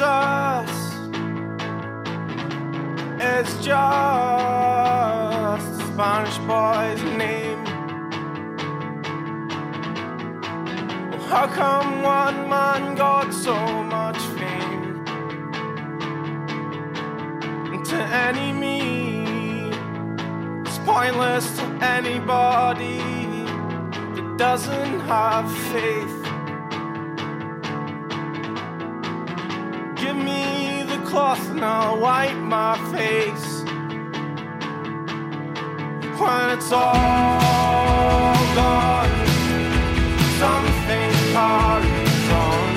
Jesus. It's just a Spanish boy's name. How come one man got so much fame? To any me, it's pointless to anybody that doesn't have faith. Cloth and I'll wipe my face. When it's all gone, something carries on,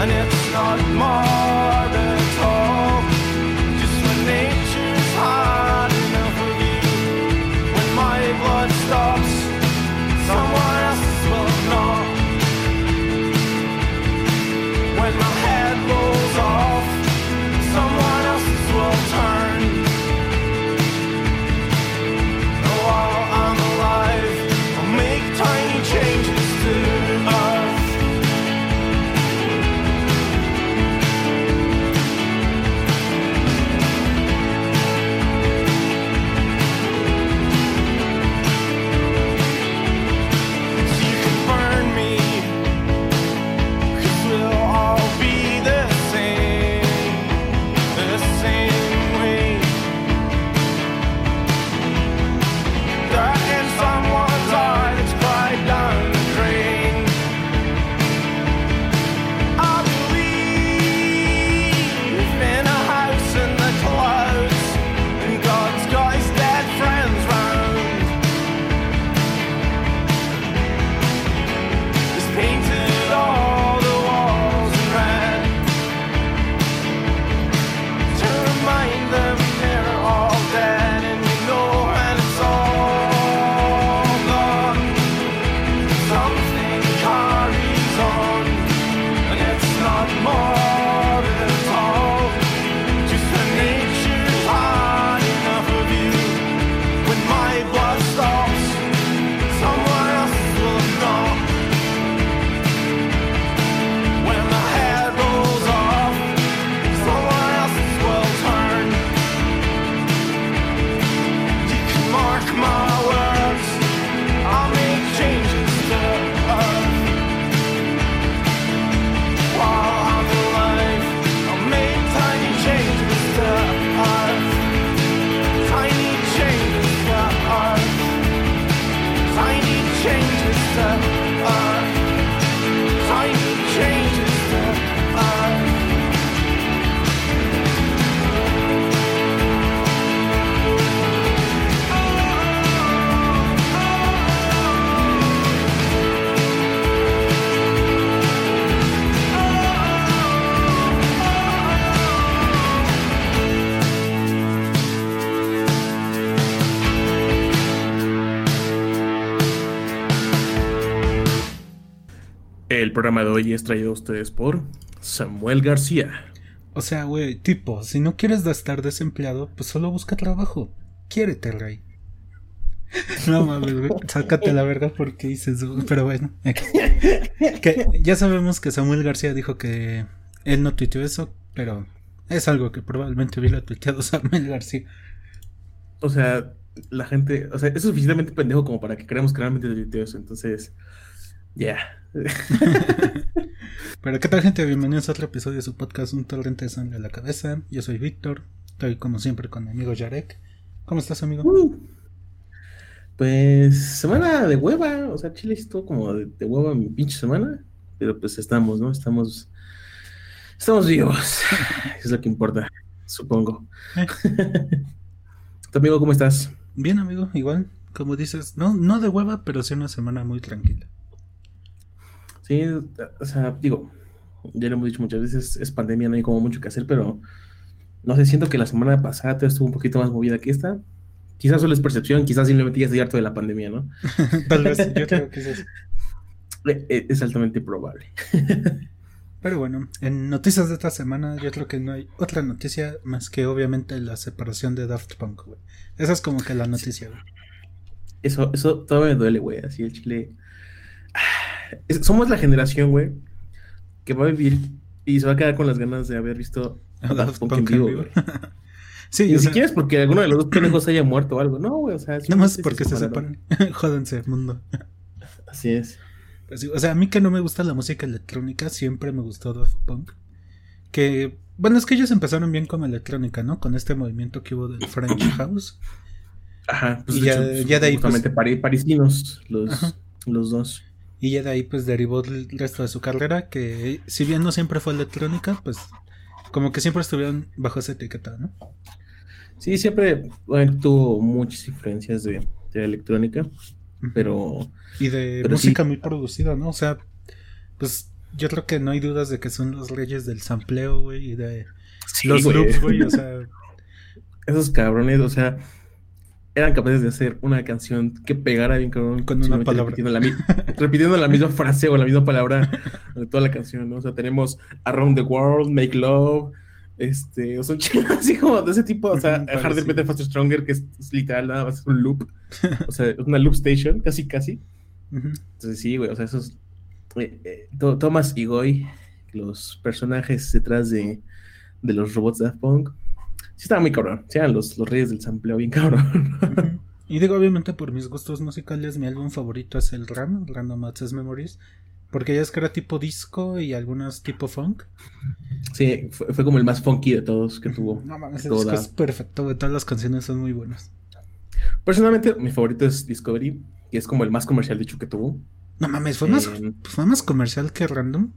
and it's not more hoy es traído a ustedes por Samuel García. O sea, güey, tipo, si no quieres estar desempleado, pues solo busca trabajo. Quiérete, rey. No mames, güey. Sácate la verga porque dices, pero bueno. Que ya sabemos que Samuel García dijo que él no tuiteó eso, pero es algo que probablemente hubiera tuiteado Samuel García. O sea, la gente, o sea, es suficientemente pendejo como para que creamos que realmente tuiteó eso. Entonces, ya. Pero qué tal gente, bienvenidos a otro episodio de su podcast Un torrente de sangre a la cabeza. Yo soy Víctor, estoy como siempre con mi amigo Yarek. ¿Cómo estás amigo? Uh, pues semana de hueva, o sea, Chile estuvo como de, de hueva mi pinche semana, pero pues estamos, ¿no? Estamos, estamos vivos, es lo que importa, supongo. ¿Tu amigo cómo estás? Bien amigo, igual, como dices, no, no de hueva, pero sí una semana muy tranquila. Sí, o sea, digo, ya lo hemos dicho muchas veces, es pandemia, no hay como mucho que hacer, pero no sé, siento que la semana pasada estuvo un poquito más movida que esta. Quizás solo es percepción, quizás simplemente ya estoy harto de la pandemia, ¿no? Tal vez, yo creo que es eso. Eh, Es altamente probable. Pero bueno, en noticias de esta semana yo creo que no hay otra noticia más que obviamente la separación de Daft Punk, güey. Esa es como que la noticia, güey. Eso, eso todavía me duele, güey. Así el chile. Ah, Somos la generación, güey, que va a vivir Y se va a quedar con las ganas de haber visto a Daft Punk en vivo, sí, Ni siquiera es porque alguno de los dos pendejos haya muerto o algo. No, güey, o sea, nada más porque se separaron. separan. Jódense, mundo. Así es. Pues o sea, a mí que no me gusta la música electrónica, siempre me gustó Daft Punk. Que, bueno, es que ellos empezaron bien con electrónica, ¿no? Con este movimiento que hubo del French House. Ajá, pues Y de ya- hecho, ya de ahí, pues- justamente pari- parisinos, los, Ajá. los dos. Y ya de ahí, pues derivó el resto de su carrera. Que, si bien no siempre fue electrónica, pues como que siempre estuvieron bajo esa etiqueta, ¿no? Sí, siempre bueno, tuvo muchas influencias de, electrónica, pero Y de Pero música sí. muy producida, ¿no? O sea, pues yo creo que no hay dudas de que son los reyes del sampleo, güey, y de sí, los loops, güey, o sea, esos cabrones, o sea, eran capaces de hacer una canción que pegara bien cabrón Con una palabra. repitiendo la, mi- repitiendo la misma frase o la misma palabra de toda la canción, ¿no? O sea, tenemos Around the World, Make Love, este, o son chicos así como de ese tipo, o sea, Harder. Better, Faster, Stronger, que es, es literal nada más es un loop, o sea, es una loop station, casi, casi. Entonces sí, güey, o sea, esos... eh, eh, Thomas y Goy, los personajes detrás de, de los robots de Daft Punk, sí estaban muy cabrón, sí eran los, los reyes del sampleo bien cabrón. Y digo, obviamente, por mis gustos musicales, mi álbum favorito es el RAM, Random Access Memories, porque ya es que era tipo disco y algunas tipo funk. sí, fue, fue como el más funky de todos que tuvo. No mames, disco es perfecto, güey, todas las canciones son muy buenas. Personalmente, mi favorito es Discovery, que es como el más comercial, de hecho, que tuvo. No mames, fue más, Eh, fue más comercial que Random.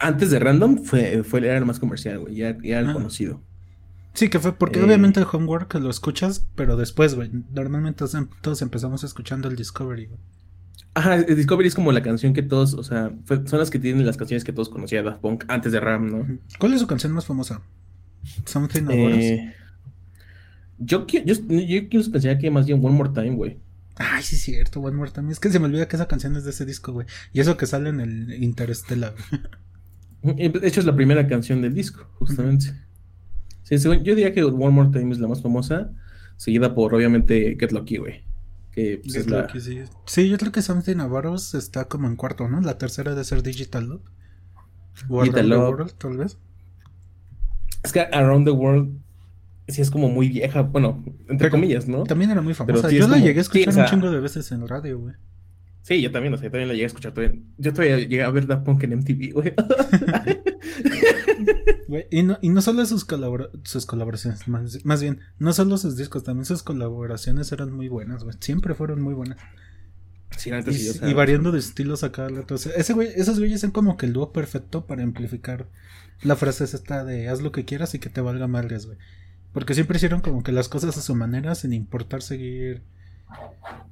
Antes de Random, fue, fue era el más comercial, güey, ya, ya el Ah. conocido. Sí, que fue porque Eh. obviamente el Homework lo escuchas, pero después, güey. Normalmente todos, em- empezamos escuchando el Discovery, güey. Ajá, el Discovery es como la canción que todos, o sea, fue- son las que tienen las canciones que todos conocían Daft Punk antes de Ram, ¿no? ¿Cuál es su canción más famosa? Something? Eh, yo, qui- yo, yo quiero pensar que más bien One More Time, güey. Ay, sí, es cierto, One More Time. Es que se me olvida que esa canción es de ese disco, güey. Y eso que sale en el Interstellar. Eh, De hecho, es la primera canción del disco, justamente. Sí, según- yo diría que One More Time es la más famosa, seguida por, obviamente, Get Lucky, güey. Que pues, es Es la... lo que sí. Sí, yo creo que Something Us está como en cuarto, ¿no? La tercera de ser Digital Love. O Digital Love. World, tal vez. Es que Around the World sí es como muy vieja, bueno, entre Pero comillas, ¿no? También era muy famosa. sí yo la como- llegué a escuchar sí, o sea- un chingo de veces en radio, güey. Sí, yo también, o sea, yo también la llegué a escuchar. todavía- Yo todavía llegué a ver Daft Punk en MTV, güey. Y, no, y no solo sus, sus colaboraciones, más, más bien, no solo sus discos, también sus colaboraciones eran muy buenas, güey. Siempre fueron muy buenas. Sí, Y, sí, variando de estilos a cada rato. O sea, ese güey, esos güeyes son como que el dúo perfecto para amplificar la frase es esta de haz lo que quieras y que te valga madres, güey. Porque siempre hicieron como que las cosas a su manera sin importar seguir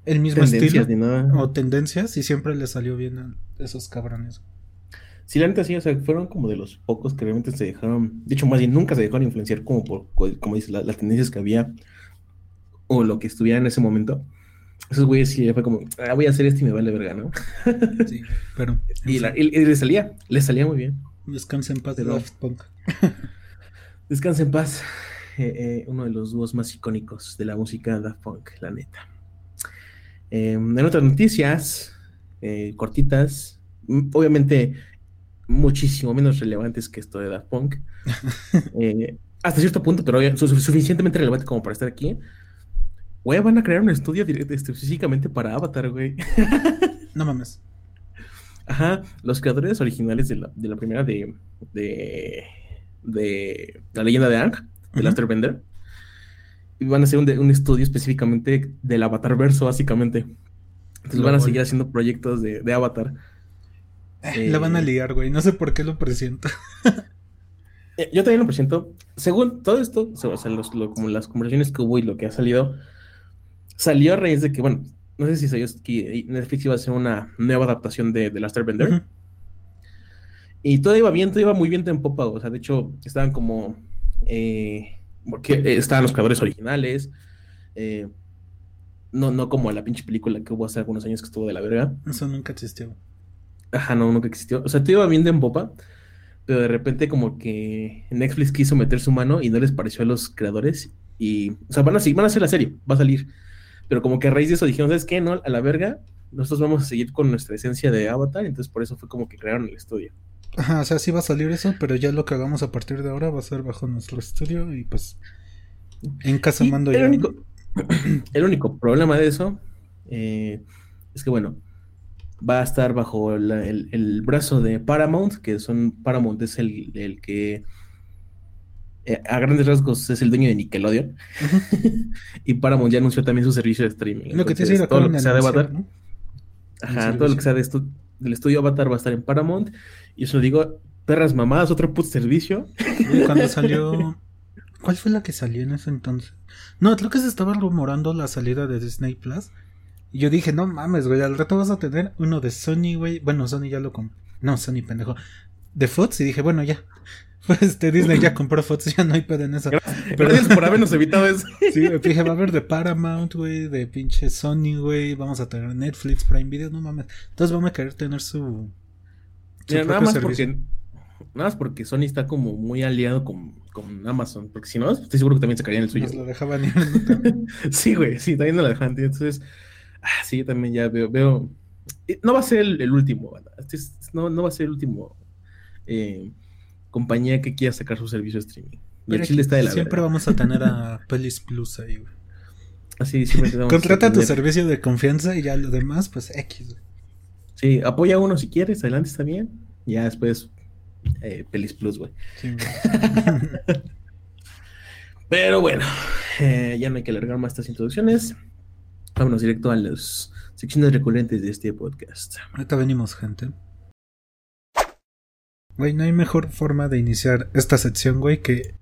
el mismo tendencias estilo o tendencias y siempre les salió bien a esos cabrones. Sí, la neta sí, o sea, fueron como de los pocos que realmente se dejaron, de hecho, más bien nunca se dejaron influenciar como por, como dices, la- las tendencias que había o lo que estuviera en ese momento. Esos güeyes sí fue como, ah, voy a hacer esto y me vale verga, ¿no? Sí, pero Y, la- y- y les salía, les salía muy bien. descansa en paz pero- Daft Punk. Descansa en paz, eh, eh, uno de los dúos más icónicos de la música de Daft Punk, la neta. Eh, en otras noticias, eh, cortitas, m- obviamente muchísimo menos relevantes que esto de Daft Punk. Eh, hasta cierto punto, pero su- su- suficientemente relevante como para estar aquí. Güey, van a crear un estudio este, específicamente para Avatar, güey. No mames. Ajá, los creadores originales de la, de la primera de, de, de La leyenda de Aang, de Ujú. Last Airbender, y van a hacer un, de- un estudio específicamente del Avatar verso, básicamente. Entonces van a seguir haciendo proyectos de, de Avatar. La van a Eh, liar, güey. No sé por qué lo presiento. Eh, Yo también lo presento. Según todo esto, o sea, los- lo- como las conversaciones que hubo y lo que ha salido, salió a raíz de que, bueno, no sé si sabías que Netflix iba a hacer una nueva adaptación de, de Last Airbender. Ujú. Y todo iba bien, todo iba muy bien en popa. O sea, de hecho, estaban como. eh, porque eh, estaban los creadores originales. eh, no, no como la pinche película que hubo hace algunos años que estuvo de la verga. Eso nunca existió. Ajá, no, nunca existió. O sea, todo iba bien de en popa. Pero de repente, como que Netflix quiso meter su mano y no les pareció a los creadores. Y, o sea, van a, seguir- van a hacer la serie, va a salir. Pero como que a raíz de eso dijeron, ¿sabes qué? No, a la verga, nosotros vamos a seguir con nuestra esencia de Avatar. Entonces, por eso fue como que crearon el estudio. Ajá, o sea, sí va a salir eso, pero ya lo que hagamos a partir de ahora va a ser bajo nuestro estudio y pues en casa Y mando el único, el único problema de eso eh, es que, bueno, va a estar bajo la- el, el brazo de Paramount, que son Paramount es el, el que eh, a grandes rasgos es el dueño de Nickelodeon. y Paramount ya anunció también su servicio de streaming. Lo que te todo lo que sea de Avatar, ¿no? ajá, todo lo que sea de esto, del estudio Avatar va a estar en Paramount. Y eso lo digo, perras mamadas, otro put servicio. Cuando salió. ¿Cuál fue la que salió en ese entonces? No, creo que se estaba rumorando la salida de Disney Plus. Y yo dije, no mames, güey, al rato vas a tener uno de Sony, güey. Bueno, Sony ya lo compró. No, Sony, pendejo. De Fox y dije, bueno, ya. Pues este Disney ya compró Fox, ya no hay pedo en eso. Pero- Gracias por habernos evitado eso. Sí, güey, dije, va a haber de Paramount, güey, de pinche Sony, güey. Vamos a tener Netflix, Prime Video, no mames. Entonces vamos a querer tener su. su Mira, nada más servicio. porque nada más porque Sony está como muy aliado con, con Amazon, porque si no, estoy seguro que también sacarían el suyo. Nos lo dejaban ir. ¿no? Sí, güey, sí, también no la dejan. tío. Entonces, ah, sí, yo también ya veo, veo. eh, No va a ser el, el último. Este es- no, no va a ser el último eh, compañía que quiera sacar su servicio de streaming. Y el chile está de la Siempre vamos a tener a Pelis Plus ahí, güey. Así siempre tenemos Contrata tu servicio de confianza y ya lo demás, pues X. Sí, apoya a uno si quieres, adelante está bien. Ya después, eh, Pelis Plus, güey. Sí. Pero bueno, eh, ya no hay que alargar más estas introducciones. Vámonos directo a las secciones recurrentes de este podcast. Ahorita venimos, gente. Güey, no hay mejor forma de iniciar esta sección, güey, que.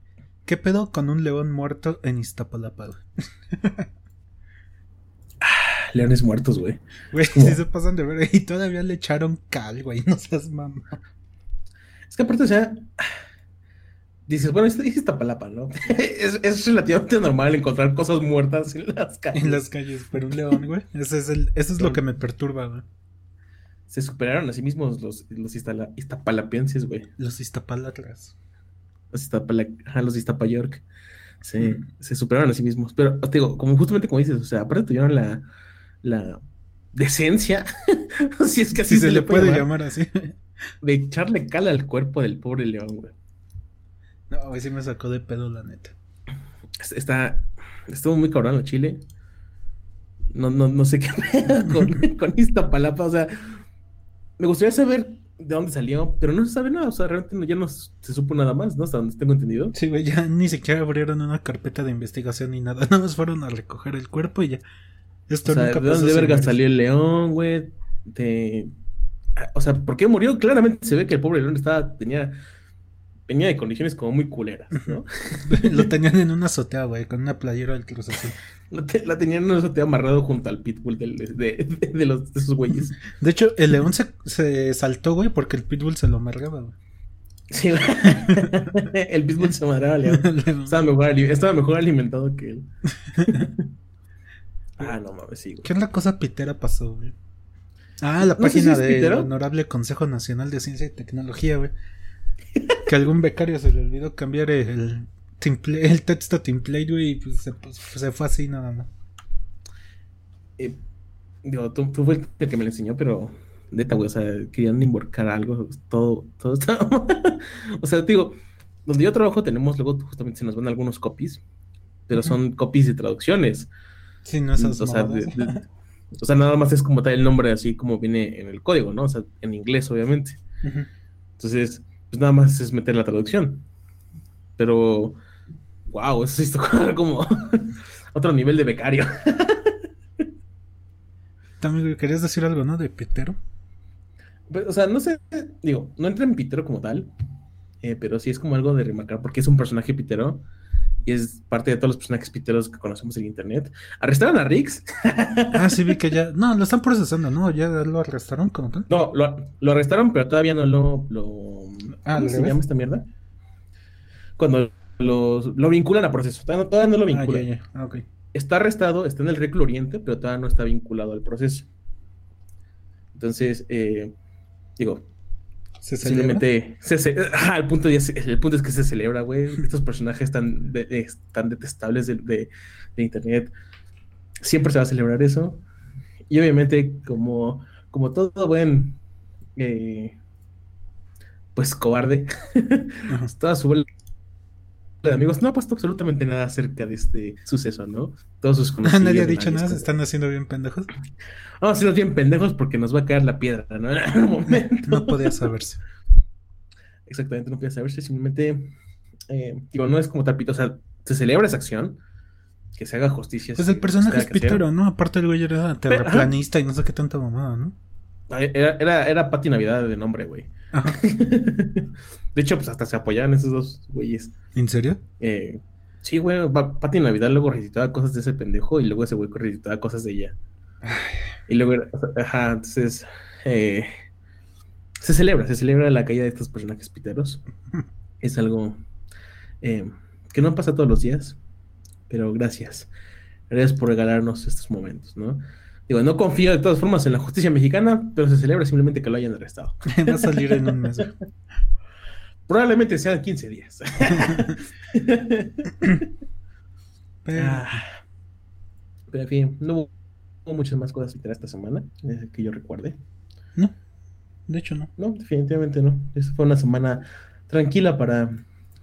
¿Qué pedo con un león muerto en Iztapalapa, güey? Leones muertos, güey. Güey, sí se pasan de ver. Y todavía le echaron cal, güey. No seas mamá. Es que aparte, o sea, dices, bueno, esto dice Iztapalapa, ¿no? es, es relativamente normal encontrar cosas muertas en las calles. En las calles, pero un león, güey. Ese es el, eso es lo que me perturba, güey. Se superaron a sí mismos los, los iztala- iztapalapenses, güey. Los Iztapalatras. Los, Iztapala, ajá, los Iztapayork. Se, Mm. se superaron a sí mismos. Pero, te digo, como justamente como dices, o sea, aparte tuvieron la, la decencia, si es que así Si se, le puede llamar, llamar así. de echarle cal al cuerpo del pobre león, güey. No, güey, sí me sacó de pedo, la neta. Es- Está, estuvo muy cabrón en Chile. No, no, no sé qué pedo con, con Iztapalapa, o sea, me gustaría saber de dónde salió, pero no se sabe nada, o sea, realmente no- ya no se supo nada más, ¿no? Hasta donde tengo entendido. Sí, güey, ya ni siquiera abrieron una carpeta de investigación ni nada. Nada más fueron a recoger el cuerpo y ya. Esto O sea, nunca ¿de dónde verga salió el león, güey? De... ah, O sea, ¿por qué murió? Claramente se ve que el pobre león estaba, tenía, venía de condiciones como muy culeras, ¿no? Lo tenían en una azotea, güey, con una playera del Cruz Azul. La, te- la tenían en un azotea amarrado junto al pitbull del- de, de- de los, de esos güeyes. De hecho, el león se, se saltó, güey, porque el pitbull se lo amargaba, güey. Sí, güey. el pitbull se madraba al león. Estaba mejor, ali- estaba mejor alimentado que él. ah, no mames, sí, güey. ¿Qué otra cosa pitera pasó, güey? Ah, la No página del. Honorable Consejo Nacional de Ciencia y Tecnología, güey. Que algún becario se le olvidó cambiar el, template- el texto template, güey, y pues se, pues, se fue así nada más. Eh, digo, tú, tú fue el que me lo enseñó, pero neta, güey, o sea, querían involucrar algo, todo, todo estaba. O sea, digo, donde yo trabajo tenemos, luego justamente se nos van algunos copies, pero son copies de traducciones. Sí, no esas o, sea, de- o sea, nada más es como tal el nombre así como viene en el código, ¿no? O sea, en inglés, obviamente. Entonces, pues nada más es meter la traducción. Pero, wow, eso sí está como otro nivel de becario. También, querías decir algo, ¿no? De pitero. Pues, o sea, no sé, digo, no entra en Pitero como tal, eh, pero sí es como algo de remarcar porque es un personaje pitero y es parte de todos los personajes piteros que conocemos en internet. Arrestaron a Rix. Ah, sí, vi que ya. No, lo están procesando, ¿no? Ya lo arrestaron como tal. No, lo, lo arrestaron, pero todavía no lo. lo Ah, ¿Cómo ¿al se llama esta mierda? Cuando lo, lo vinculan a proceso. Todavía no, todavía no lo Ah, vinculan. ya, ya. Ah. Está arrestado, está en el Reclu Oriente, pero todavía no está vinculado al proceso. Entonces, eh, digo, Simplemente, se, el, punto ya el punto es que se celebra, güey. Estos personajes tan, de- tan detestables de, de- de internet. Siempre se va a celebrar eso. Y obviamente, como, como todo buen eh, pues cobarde. Toda su bola de amigos no ha puesto absolutamente nada acerca de este suceso, ¿no? Todos sus conocidos. Nadie ha dicho nada, se están haciendo bien pendejos. Vamos a hacernos bien pendejos porque nos va a caer la piedra, ¿no? En algún momento. No podía saberse. Exactamente, no puede saberse, simplemente, eh, digo, no es como tapito, o sea, se celebra esa acción, que se haga justicia. Pues el personaje es pitero, ¿no? Aparte el güey era terraplanista y no sé qué tanta mamada, ¿no? Era, era, era Pati Navidad de nombre, güey. De hecho, pues hasta se apoyaban esos dos güeyes. ¿En serio? Eh, sí, güey, Pa- Pati Navidad luego recitaba cosas de ese pendejo y luego ese güey recitaba cosas de ella. Y luego, ajá, entonces, eh, se celebra, se celebra la caída de estos personajes piteros. Es algo eh, que no pasa todos los días, pero gracias. Gracias por regalarnos estos momentos, ¿no? Digo, no confío de todas formas en la justicia mexicana, pero se celebra simplemente que lo hayan arrestado. Va a salir en un mes. Probablemente sean 15 días. Pero, Ah, pero en fin, no hubo, hubo muchas más cosas literal esta semana eh, que yo recuerde. no, de hecho no. No, definitivamente no. Esa fue una semana tranquila para,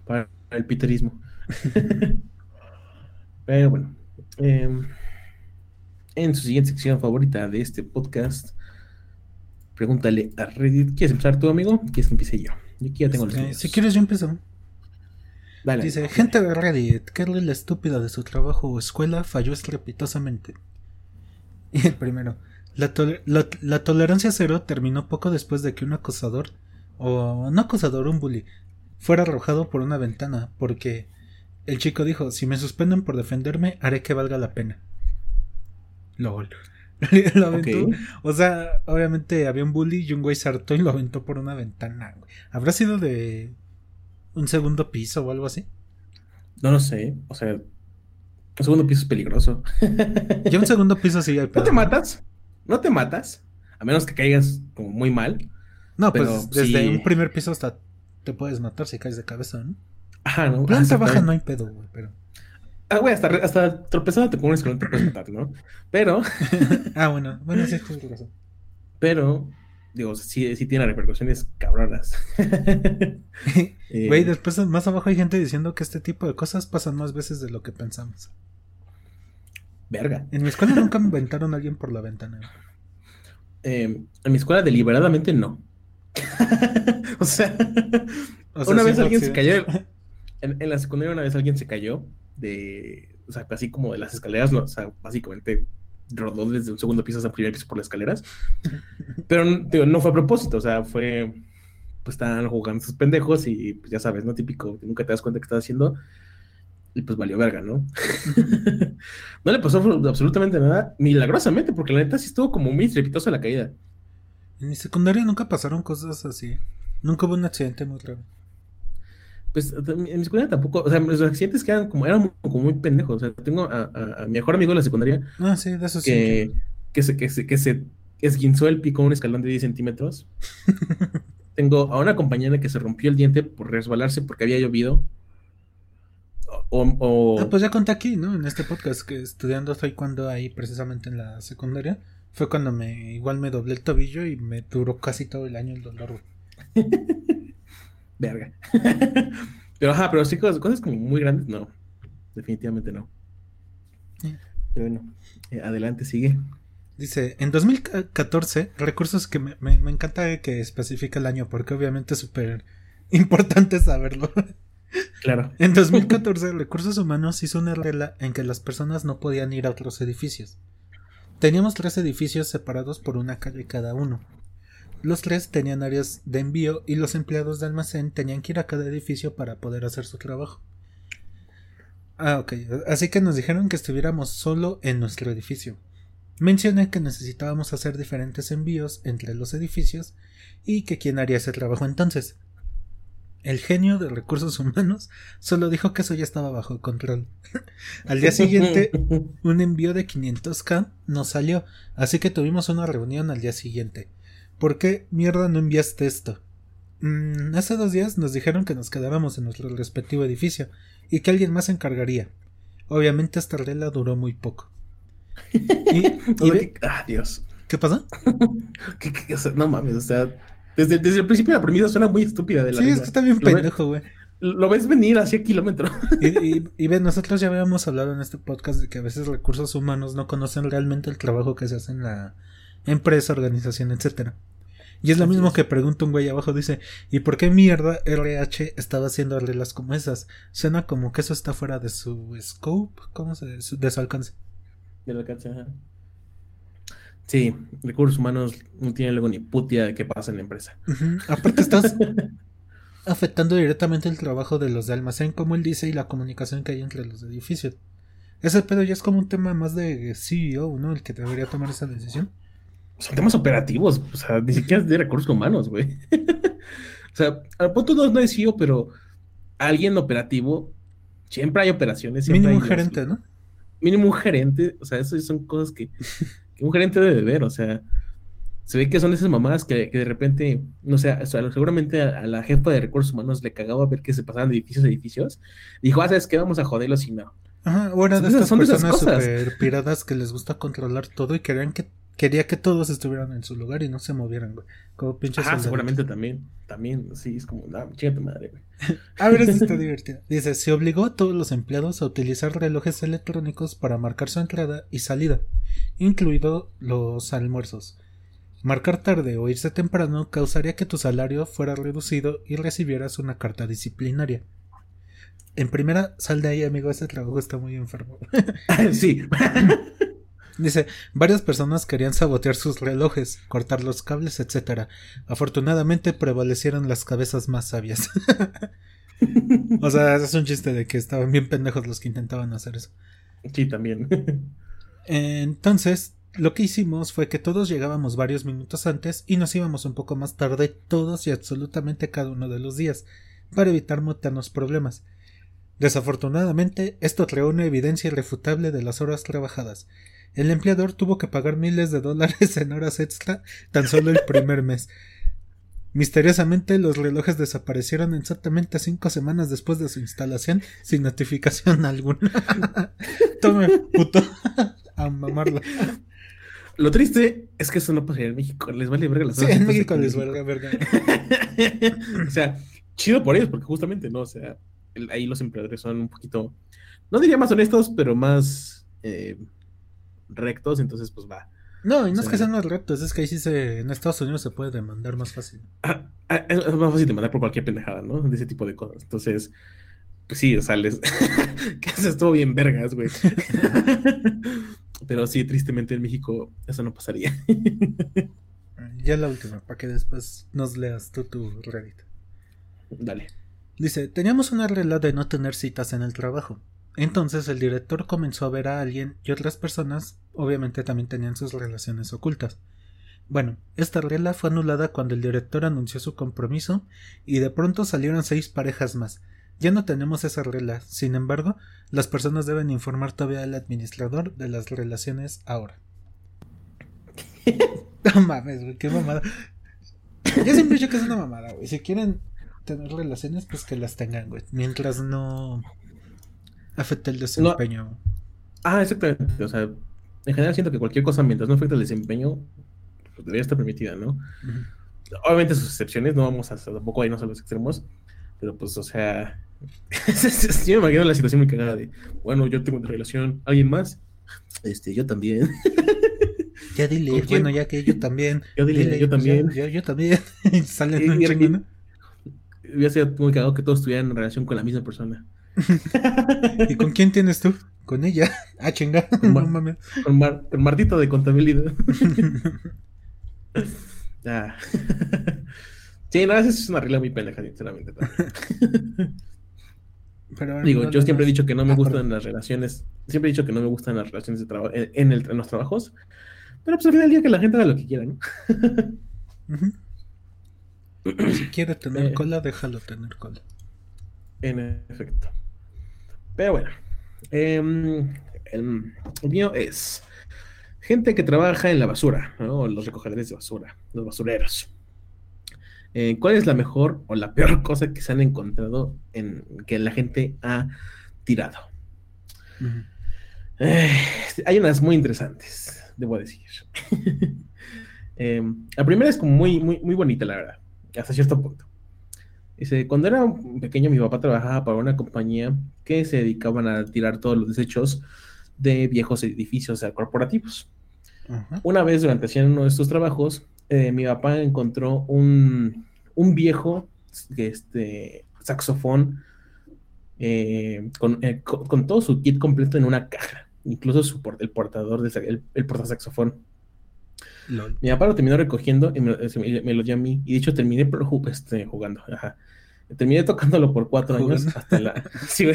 para el piterismo. Pero bueno, em, en su siguiente sección favorita de este podcast, pregúntale a Reddit. ¿Quieres empezar tú, amigo? ¿Quieres que empiece yo? Yo aquí ya tengo los Este, míos. si quieres yo empiezo. Dale. Dice, gente de Reddit, Carly la estúpida de su trabajo o escuela falló estrepitosamente. Y el primero, la- la tolerancia cero terminó poco después de que un acosador, o no acosador, un bully, fuera arrojado por una ventana, porque el chico dijo, si me suspenden por defenderme, haré que valga la pena. LOL. lo aventó. O sea, obviamente había un bully y un güey se hartó y lo aventó por una ventana. güey. ¿Habrá sido de un segundo piso o algo así? No lo sé. O sea, el segundo piso es peligroso. Ya un segundo piso sí hay ¿No pedo, te matas? ¿No te matas? A menos que caigas como muy mal. No, pues Pero desde sí. un primer piso hasta te puedes matar si caes de cabeza, ¿no? Ajá, ¿no? Ah, Planta baja exactamente. no hay pedo, güey, pero. Ah, güey, hasta, hasta tropezándote con un escalón te puedes matar, ¿no? Pero, ah, bueno, bueno, sí, tienes razón. pero, digo, sí, sí tiene repercusiones cabronas. Eh, Güey, después más abajo hay gente diciendo que este tipo de cosas pasan más veces de lo que pensamos. Verga. En mi escuela nunca me aventaron a alguien por la ventana. Eh, en mi escuela deliberadamente no. o sea, O sea, una sí vez alguien se cayó. En, en la secundaria una vez alguien se cayó de, o sea, así como de las escaleras, no, o sea, básicamente rodó desde un segundo piso hasta el primer piso por las escaleras. Pero digo, no fue a propósito, o sea, fue, pues estaban jugando sus pendejos y pues ya sabes, ¿no? Típico, que nunca te das cuenta que estás haciendo. Y pues valió verga, ¿no? no le pasó absolutamente nada, milagrosamente, porque la neta sí estuvo como muy estrepitosa la caída. En mi secundaria nunca pasaron cosas así. Nunca hubo un accidente muy grave. Pues en mi secundaria tampoco, o sea, los accidentes que eran como, eran como muy pendejos. O sea, tengo a, a- a mi mejor amigo de la secundaria Ah, sí, de eso sí. que, que, se, que, se, que se esguinzó el pico a un escalón de 10 centímetros. Tengo a una compañera que se rompió el diente por resbalarse porque había llovido. O, o- Ah, pues ya conté aquí, ¿no? En este podcast que estudiando taekwondo ahí precisamente en la secundaria. Fue cuando me igual me doblé el tobillo y me duró casi todo el año el dolor. Verga. pero ajá, pero sí, cosas, cosas como muy grandes, no. Definitivamente no. Sí. Pero bueno, eh, adelante, sigue. Dice, en 2014, recursos que me, me- me encanta que especifica el año porque obviamente es súper importante saberlo. Claro. En 2014, Recursos Humanos hizo una regla en que las personas no podían ir a otros edificios. Teníamos tres edificios separados por una calle cada uno. Los tres tenían áreas de envío y los empleados de almacén tenían que ir a cada edificio para poder hacer su trabajo. Ah, ok. Así que nos dijeron que estuviéramos solo en nuestro edificio. Mencioné que necesitábamos hacer diferentes envíos entre los edificios y que quién haría ese trabajo entonces. El genio de recursos humanos solo dijo que eso ya estaba bajo control. Al día siguiente, un envío de 500k nos salió, así que tuvimos una reunión al día siguiente. ¿Por qué mierda no enviaste esto? Mm, hace dos días nos dijeron que nos quedáramos en nuestro respectivo edificio y que alguien más se encargaría. Obviamente esta regla duró muy poco. Y, y ve- ah, Dios. ¿Qué pasa? ¿Qué- qué- o sea, no mames, o sea, Desde, desde el principio la premisa suena muy estúpida de la Sí, es que está bien pendejo, güey. Lo ves venir hacia kilómetros. Y, y, y ve, nosotros ya habíamos hablado en este podcast de que a veces recursos humanos no conocen realmente el trabajo que se hace en la empresa, organización, etcétera. Y es lo mismo que pregunta un güey abajo, dice, ¿y por qué mierda RH estaba haciendo reglas como esas? Suena como que eso está fuera de su scope, ¿cómo se de su alcance? Del alcance, ajá. Sí, recursos humanos no tienen luego ni putia de qué pasa en la empresa. Aparte estás afectando directamente el trabajo de los de almacén, como él dice, y la comunicación que hay entre los edificios. Ese pedo ya es como un tema más de CEO, ¿no? El que debería tomar esa decisión. Son temas operativos, o sea, ni siquiera es de recursos humanos, güey. o sea, al punto no, no es CEO, pero alguien operativo, siempre hay operaciones. Siempre Mínimo un hay gerente, ¿no? Mínimo un gerente, o sea, eso son cosas que, que un gerente debe ver, o sea, se ve que son esas mamadas que, que de repente, no sé, o sea, seguramente a, a la jefa de recursos humanos le cagaba ver que se pasaban de edificios a edificios. Dijo, ah, ¿sabes qué? Vamos a joderlos y no. Ajá, o era de esas- estas son esas personas cosas. super piradas que les gusta controlar todo y querían que quería que todos estuvieran en su lugar y no se movieran, güey. Como pinches soldaditos. seguramente también, también, sí, es como, no, chinga tu madre, güey. A ver, esto está divertido. Dice, se obligó a todos los empleados a utilizar relojes electrónicos para marcar su entrada y salida, incluido los almuerzos. Marcar tarde o irse temprano causaría que tu salario fuera reducido y recibieras una carta disciplinaria. En primera, sal de ahí, amigo, ese trabajo está muy enfermo. sí, Dice, varias personas querían sabotear sus relojes, cortar los cables, etc. Afortunadamente prevalecieron las cabezas más sabias. o sea, es un chiste de que estaban bien pendejos los que intentaban hacer eso. sí, también. Entonces, lo que hicimos fue que todos llegábamos varios minutos antes y nos íbamos un poco más tarde todos y absolutamente cada uno de los días, para evitar meternos problemas. Desafortunadamente, esto creó una evidencia irrefutable de las horas trabajadas. El empleador tuvo que pagar miles de dólares en horas extra tan solo el primer mes. Misteriosamente, los relojes desaparecieron exactamente cinco semanas después de su instalación, sin notificación alguna. Tome, puto. A mamarla. Lo triste es que eso no pasaría en México, les vale verga las Sí, en México les valga verga. o sea, chido por ellos, porque justamente, ¿no? O sea, el- ahí los empleadores son un poquito, no diría más honestos, pero más eh, rectos, entonces pues va. No, y no O es que sean los retos, es que ahí sí se, en Estados Unidos se puede demandar más fácil. Ah, ah, es, más fácil de mandar por cualquier pendejada, ¿no? De ese tipo de cosas. Entonces, pues sí, o sea, les... que eso estuvo bien vergas, güey. pero sí, tristemente en México eso no pasaría. Ya la última, para que después nos leas tú tu Reddit. Dale. Dice, teníamos una regla de no tener citas en el trabajo. Entonces el director comenzó a ver a alguien y otras personas obviamente también tenían sus relaciones ocultas. Bueno, esta regla fue anulada cuando el director anunció su compromiso y de pronto salieron seis parejas más. Ya no tenemos esa regla, sin embargo, las personas deben informar todavía al administrador de las relaciones ahora. no mames, güey, qué mamada. Yo siempre he dicho que es una mamada, güey. Si quieren tener relaciones, pues que las tengan, güey. Mientras no afecte el desempeño. Ah, exactamente. O sea, en general siento que cualquier cosa mientras no afecte el desempeño pues, debería estar permitida, ¿no? Obviamente sus excepciones, no vamos a tampoco irnos a los extremos, pero pues, o sea, yo me imagino la situación muy cagada de, bueno, yo tengo una relación, ¿alguien más? Este, yo también. Ya dile, bueno, ya que yo también. Yo dile, yo pues, también. Yo, yo también. Y Salen un chingo, ¿no? Hubiera sido muy cagado que todos estuvieran en relación con la misma persona. ¿Y con quién tienes tú? Con ella. Ah, chinga. Con No Mar- mames. Con, Mar- con Martito de contabilidad. Ah. sí, no, esa es una regla muy pendeja, sinceramente. Pero, Digo, no, yo no, siempre he no. dicho que no me Ah, gustan perdón. las relaciones, siempre he dicho que no me gustan las relaciones de trabajo en, en en los trabajos, pero pues al final del día que la gente haga lo que quiera, ¿no? Si quiere tener Eh. cola, déjalo tener cola. En efecto. Pero bueno, em, el, el mío es gente que trabaja en la basura, ¿no? Los recogedores de basura, los basureros. Eh, ¿Cuál es la mejor o la peor cosa que se han encontrado en que la gente ha tirado? Eh, hay unas muy interesantes, debo decir. Eh, la primera es como muy, muy, muy bonita, la verdad. hasta cierto punto. Dice, cuando era pequeño mi papá trabajaba para una compañía que se dedicaban a tirar todos los desechos de viejos edificios corporativos. Ajá. Una vez durante uno de estos trabajos, eh, mi papá encontró un, un viejo este, saxofón eh, con, eh, co- con todo su kit completo en una caja, incluso su el portador de sa- el, el portasaxofón. Lol. Mi papá lo terminó recogiendo y me, me- me lo dio a mí. Y de hecho terminé este, jugando. Ajá. Terminé tocándolo por cuatro años Jugando. hasta la... Sí,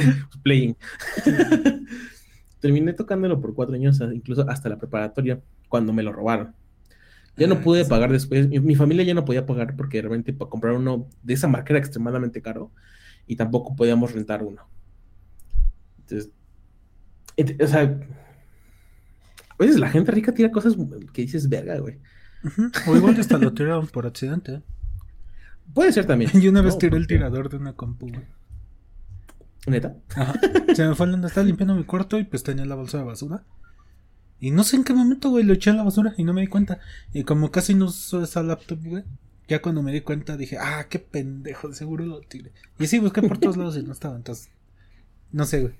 playing. Terminé tocándolo por cuatro años, incluso hasta la preparatoria, cuando me lo robaron. Ya no Ah, pude qué pagar después. Mi, mi familia ya no podía pagar porque realmente para comprar uno de esa marca era extremadamente caro y tampoco podíamos rentar uno. Entonces, ent- o sea, veces la gente rica tira cosas que dices, verga, güey. Ujú. O igual hasta lo tiraron por accidente. Puede ser también. Yo una vez No, tiré el tirador de una compu, güey. ¿Neta? Ajá. Se me fue donde estaba limpiando mi cuarto y pues tenía la bolsa de basura. Y no sé en qué momento, güey, lo eché en la basura y no me di cuenta. Y como casi no uso esa laptop, güey, ya cuando me di cuenta dije, ah, qué pendejo, de seguro lo tiré. Y sí, busqué por todos lados y no estaba, entonces. No sé, güey.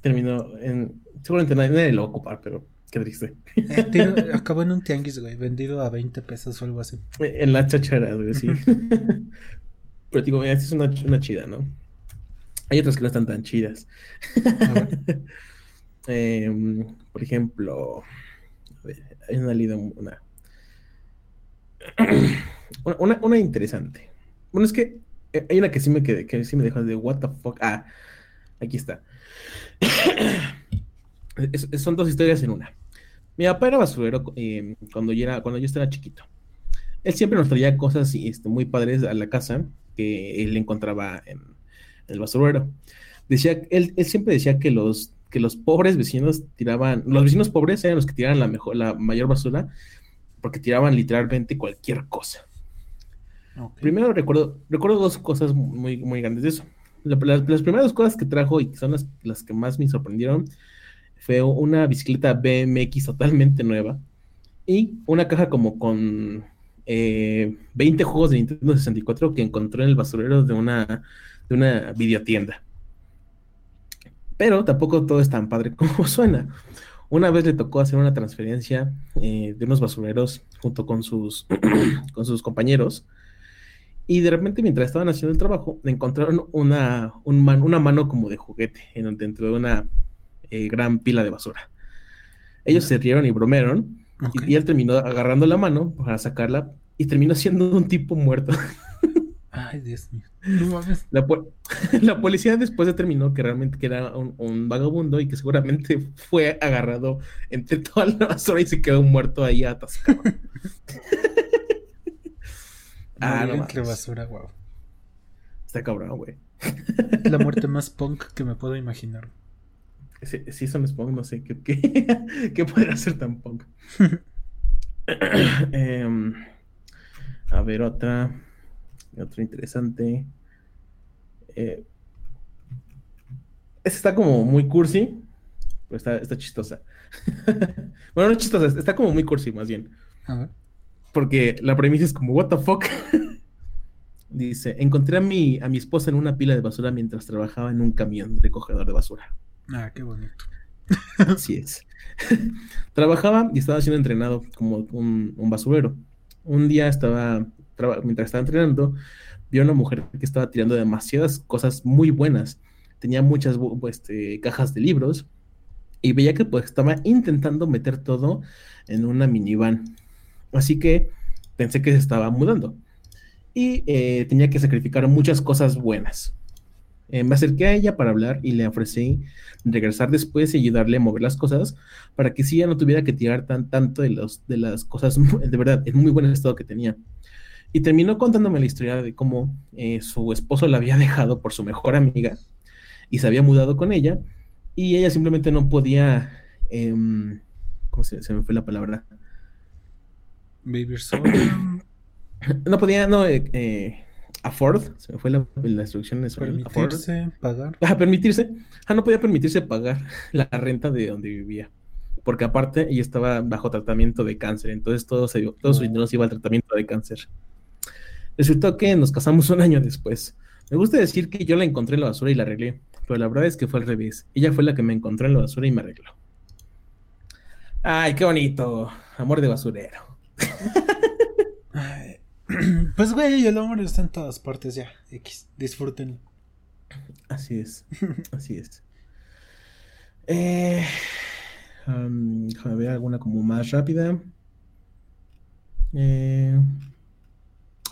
Terminó en. Seguramente nadie, lo va a ocupar, pero qué triste. Eh, tiro- acabó en un tianguis, güey, vendido a 20 pesos o algo así. En la chachara, güey, sí. pero digo, mira, esta es una, una chida, ¿no? Hay otras que no están tan chidas. Em, por ejemplo, a ver, hay una lida, una, una, una- interesante. Bueno, es que eh, hay una que sí me que sí me dejó de what the fuck. Ah, aquí está. Es- son dos historias en una. Mi papá era basurero eh, cuando yo era, cuando yo estaba chiquito. Él siempre nos traía cosas este, muy padres a la casa que él encontraba en, en el basurero. Decía, él, él siempre decía que los, que los pobres vecinos tiraban, los vecinos pobres eran los que tiraban la mejor, la mayor basura, porque tiraban literalmente cualquier cosa. Primero recuerdo, recuerdo dos cosas muy, muy grandes de eso. La- la- las primeras cosas que trajo y que son las, las que más me sorprendieron fue una bicicleta BMX totalmente nueva y una caja como con eh, 20 juegos de Nintendo 64 que encontró en el basurero de una, de una videotienda. Pero tampoco todo es tan padre como suena. Una vez le tocó hacer una transferencia eh, de unos basureros junto con sus, con sus compañeros. Y de repente, mientras estaban haciendo el trabajo, encontraron una, un man- una mano como de juguete en, dentro de una eh, gran pila de basura. Ellos se rieron y bromearon. Y, y él terminó agarrando la mano para sacarla y terminó siendo un tipo muerto. Ay, Dios mío. No mames. La, po- la policía después determinó que realmente que era un, un vagabundo y que seguramente fue agarrado entre toda la basura y se quedó muerto ahí atascado. Ah, no entre mames. basura, wow. Está cabrón, güey. La muerte más punk que me puedo imaginar. Si, si eso no es punk, no sé qué, qué, qué podría ser tan punk. Em, a ver, otra. Otra interesante. Eh, esta está como muy cursi, pero está, está chistosa. bueno, no es chistosa, está como muy cursi, más bien. A ver. Porque la premisa es como, ¿What the fuck? Dice: Encontré a mi, a mi esposa en una pila de basura mientras trabajaba en un camión recogedor de basura. Ah, qué bonito. Así es. Trabajaba y estaba siendo entrenado como un, un basurero. Un día estaba, mientras estaba entrenando, vio a una mujer que estaba tirando demasiadas cosas muy buenas. Tenía muchas este, cajas de libros y veía que pues estaba intentando meter todo en una minivan. Así que pensé que se estaba mudando y eh, tenía que sacrificar muchas cosas buenas. Eh, me acerqué a ella para hablar y le ofrecí regresar después y ayudarle a mover las cosas para que sí ya no tuviera que tirar tan, tanto de, los, de las cosas de verdad en muy buen estado que tenía. Y terminó contándome la historia de cómo eh, su esposo la había dejado por su mejor amiga y se había mudado con ella y ella simplemente no podía, em, ¿cómo se me fue la palabra? Vivir solo. No podía, no, eh, eh, afford, se me fue la, la instrucción en español, afford. permitirse pagar. a permitirse, ah, no podía permitirse pagar la renta de donde vivía, porque aparte ella estaba bajo tratamiento de cáncer, entonces todo, se, todo su Oh. dinero se iba al tratamiento de cáncer. Resultó que nos casamos un año después. Me gusta decir que yo la encontré en la basura y la arreglé, pero la verdad es que fue al revés. Ella fue la que me encontró en la basura y me arregló. Ay, qué bonito. Amor de basurero. Pues, güey, el amor está en todas partes ya. X, disfruten. Así es. Así es. Eh, um, déjame ver alguna como más rápida. Eh,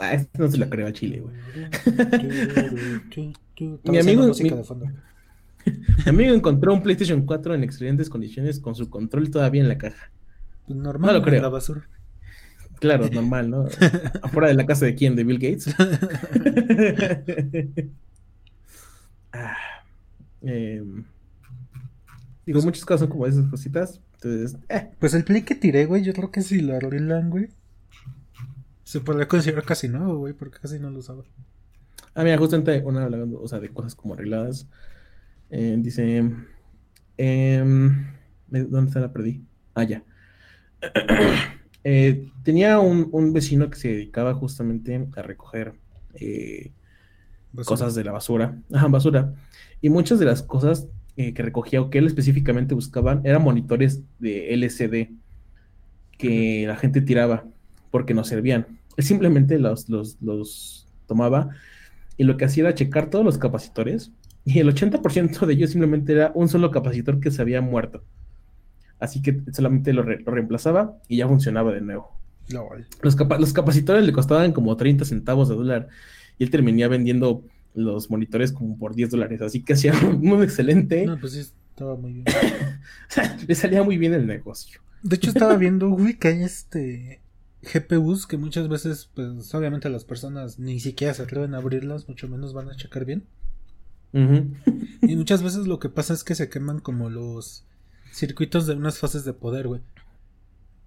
ah, esta no se la creo a Chile, güey. Mi amigo- música mi- de fondo. Mi amigo encontró un PlayStation 4 en excelentes condiciones con su control todavía en la caja. Pues normal, No lo en creo. la basura. Claro, normal, ¿no? Afuera de la casa de quién, de Bill Gates. Ah, em, digo, muchas cosas son como esas cositas. Entonces, eh, Pues el play que tiré, güey, yo creo que si lo arreglan, güey. Se podría considerar casi nuevo, güey, porque casi no lo usaba. Ah, mira, justamente una hablando, o sea, de cosas como arregladas. Eh, dice. em, ¿Dónde está la perdí? Ah, ya. Eh, tenía un, un vecino que se dedicaba justamente a recoger eh, cosas de la basura. Ajá, basura. Y muchas de las cosas eh, que recogía o que él específicamente buscaban eran monitores de LCD que la gente tiraba porque no servían. Él simplemente los, los, los tomaba y lo que hacía era checar todos los capacitores y el 80% de ellos simplemente era un solo capacitor que se había muerto. Así que solamente lo, re- lo reemplazaba y ya funcionaba de nuevo. Los, capa- los capacitores le costaban como 30 centavos de dólar y él terminaba vendiendo los monitores como por 10 dólares. Así que hacía un, excelente. No, pues sí, estaba muy bien. le salía muy bien el negocio. De hecho, estaba viendo, güey, que hay este GPUs que muchas veces, pues obviamente las personas ni siquiera se atreven a abrirlas, mucho menos van a checar bien. Y muchas veces lo que pasa es que se queman como los circuitos de unas fases de poder, güey.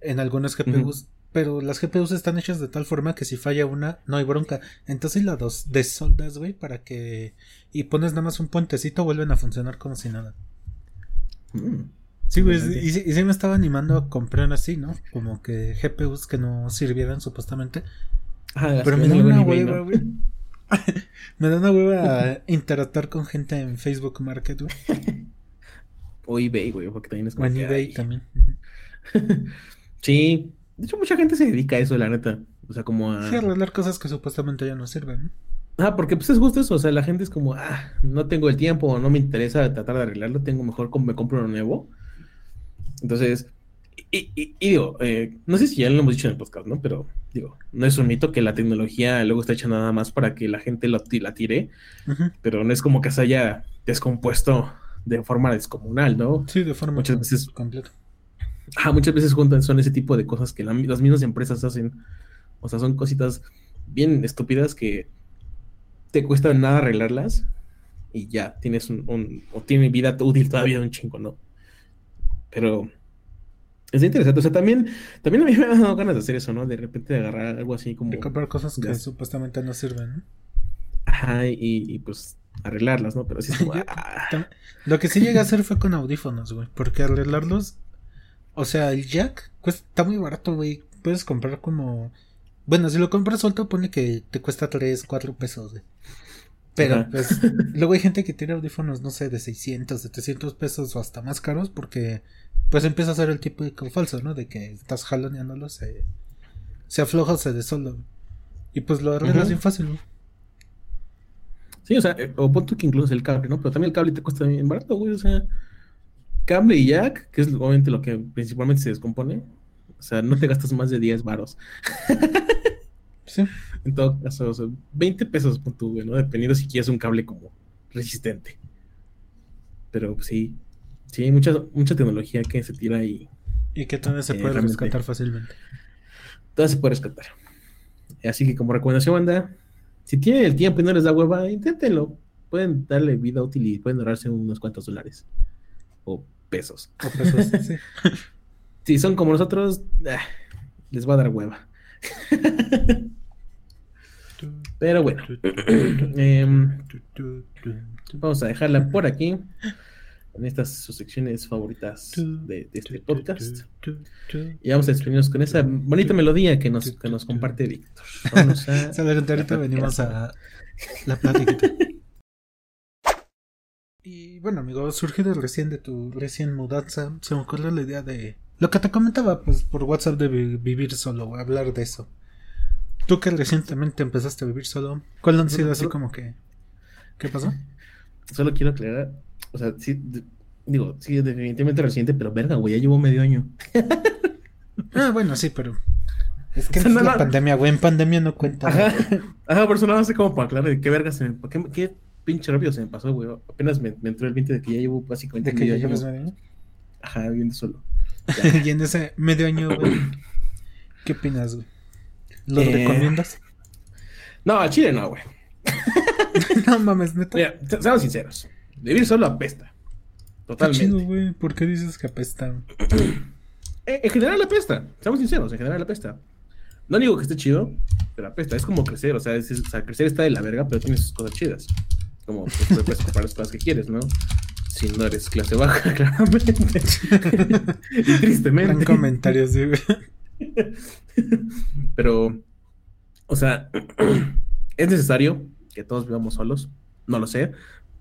En algunas GPUs. Pero las GPUs están hechas de tal forma que si falla una, no hay bronca. Entonces la dos desoldas, güey, para que. Y pones nada más un puentecito, vuelven a funcionar como si nada. Mm. Sí, güey, y, sí- y sí me estaba animando a comprar así, ¿no? Como que GPUs que no sirvieran supuestamente. Las Pero me da una hueva, güey. me da una hueva a interactuar con gente en Facebook Market, güey. O eBay, güey, porque también es O como en que, eBay ay. también. Sí. De hecho, mucha gente se dedica a eso, la neta. O sea, como a. Sí, arreglar cosas que supuestamente ya no sirven. Ah, porque pues es justo eso, o sea, la gente es como, ah, no tengo el tiempo, o no me interesa tratar de arreglarlo, tengo mejor como me compro uno nuevo. Entonces, y, y- y digo, eh, no sé si ya lo hemos dicho en el podcast, ¿no? Pero digo, no es un mito que la tecnología luego está hecha nada más para que la gente lo, la tire, pero no es como que se haya descompuesto de forma descomunal, ¿no? Sí, de forma Muchas veces- completa. Ah, muchas veces juntan son ese tipo de cosas que la- las mismas empresas hacen. O sea, son cositas bien estúpidas que te cuesta nada arreglarlas y ya tienes un, un- o tiene vida útil todavía un chingo, ¿no? Pero es interesante. O sea, también, también a mí me ha dado ganas de hacer eso, ¿no? De repente de agarrar algo así como. De comprar cosas que supuestamente no sirven. ¿no? Ajá, y, y, pues arreglarlas, ¿no? Pero sí es como. Ah, Lo que sí llegué a hacer fue con audífonos, güey. Porque arreglarlos. O sea, el jack cuesta, está muy barato, güey. Puedes comprar como. Bueno, si lo compras suelto, pone que te cuesta 3, 4 pesos, güey. Pero, Ajá. pues. luego hay gente que tiene audífonos, no sé, de 600, 700 pesos o hasta más caros. Porque, pues empieza a ser el típico falso, ¿no? De que estás jaloneándolo, se. Se afloja o se desolda, güey. Y pues lo arreglas bien fácil, güey. Sí, o sea, eh, o pon tú que incluso el cable, ¿no? Pero también el cable te cuesta bien barato, güey. O sea, cable y jack, que es obviamente lo que principalmente se descompone. O sea, no te gastas más de 10 varos. Sí. En todo caso, o sea, 20 pesos pon tú, güey, ¿no? Dependiendo si quieres un cable como resistente. Pero pues, sí, sí, hay mucha, mucha tecnología que se tira y Y que también se Eh, puede rescatar fácilmente. todo se puede rescatar. Así que como recomendación, banda, si tienen el tiempo y no les da hueva, inténtenlo. Pueden darle vida útil y pueden ahorrarse unos cuantos dólares. O pesos. O pesos, sí. Si son como nosotros, ah, les va a dar hueva. Pero bueno, em, vamos a dejarla por aquí. En estas sus secciones favoritas de, de este podcast. Y vamos a despedirnos con esa bonita melodía que nos, que nos comparte Víctor. Vamos a... Ahorita venimos a la plática. Y bueno, amigo, surgido recién de tu recién mudanza, se me ocurrió la idea de lo que te comentaba, pues por WhatsApp de vi- vivir solo, hablar de eso. Tú que recientemente empezaste a vivir solo, ¿cuál han sido así como que qué pasó? Solo quiero aclarar, o sea, sí, digo, sí, definitivamente reciente, pero verga, güey, ya llevo medio año. Ah, bueno, sí, pero es que O sea, es no, la no. pandemia, güey, en pandemia no cuenta. Ajá, ajá, por eso nada más como para aclarar de qué verga se me... ¿Qué, qué pinche rápido se me pasó, güey? Apenas me, me entró el 20 de que ya llevo básicamente De que ya llevas medio año. Ajá, viviendo solo. y en ese medio año, güey, ¿qué opinas, güey? ¿Lo Eh, recomiendas? No, al chile no, güey. no mames, neta. Mira, se- seamos sinceros. Vivir solo apesta. Qué Totalmente. chido, güey. ¿Por qué dices que apesta? En general apesta. Seamos sinceros, en general apesta. No digo que esté chido, pero apesta. Es como crecer, o sea, es- es- o sea, crecer está de la verga, pero tiene sus cosas chidas. Como pues, puedes comprar las cosas que quieres, ¿no? Si no eres clase baja, claramente. y Gran tristemente. comentario, sí. Pero, o sea, ¿es necesario que todos vivamos solos? No lo sé.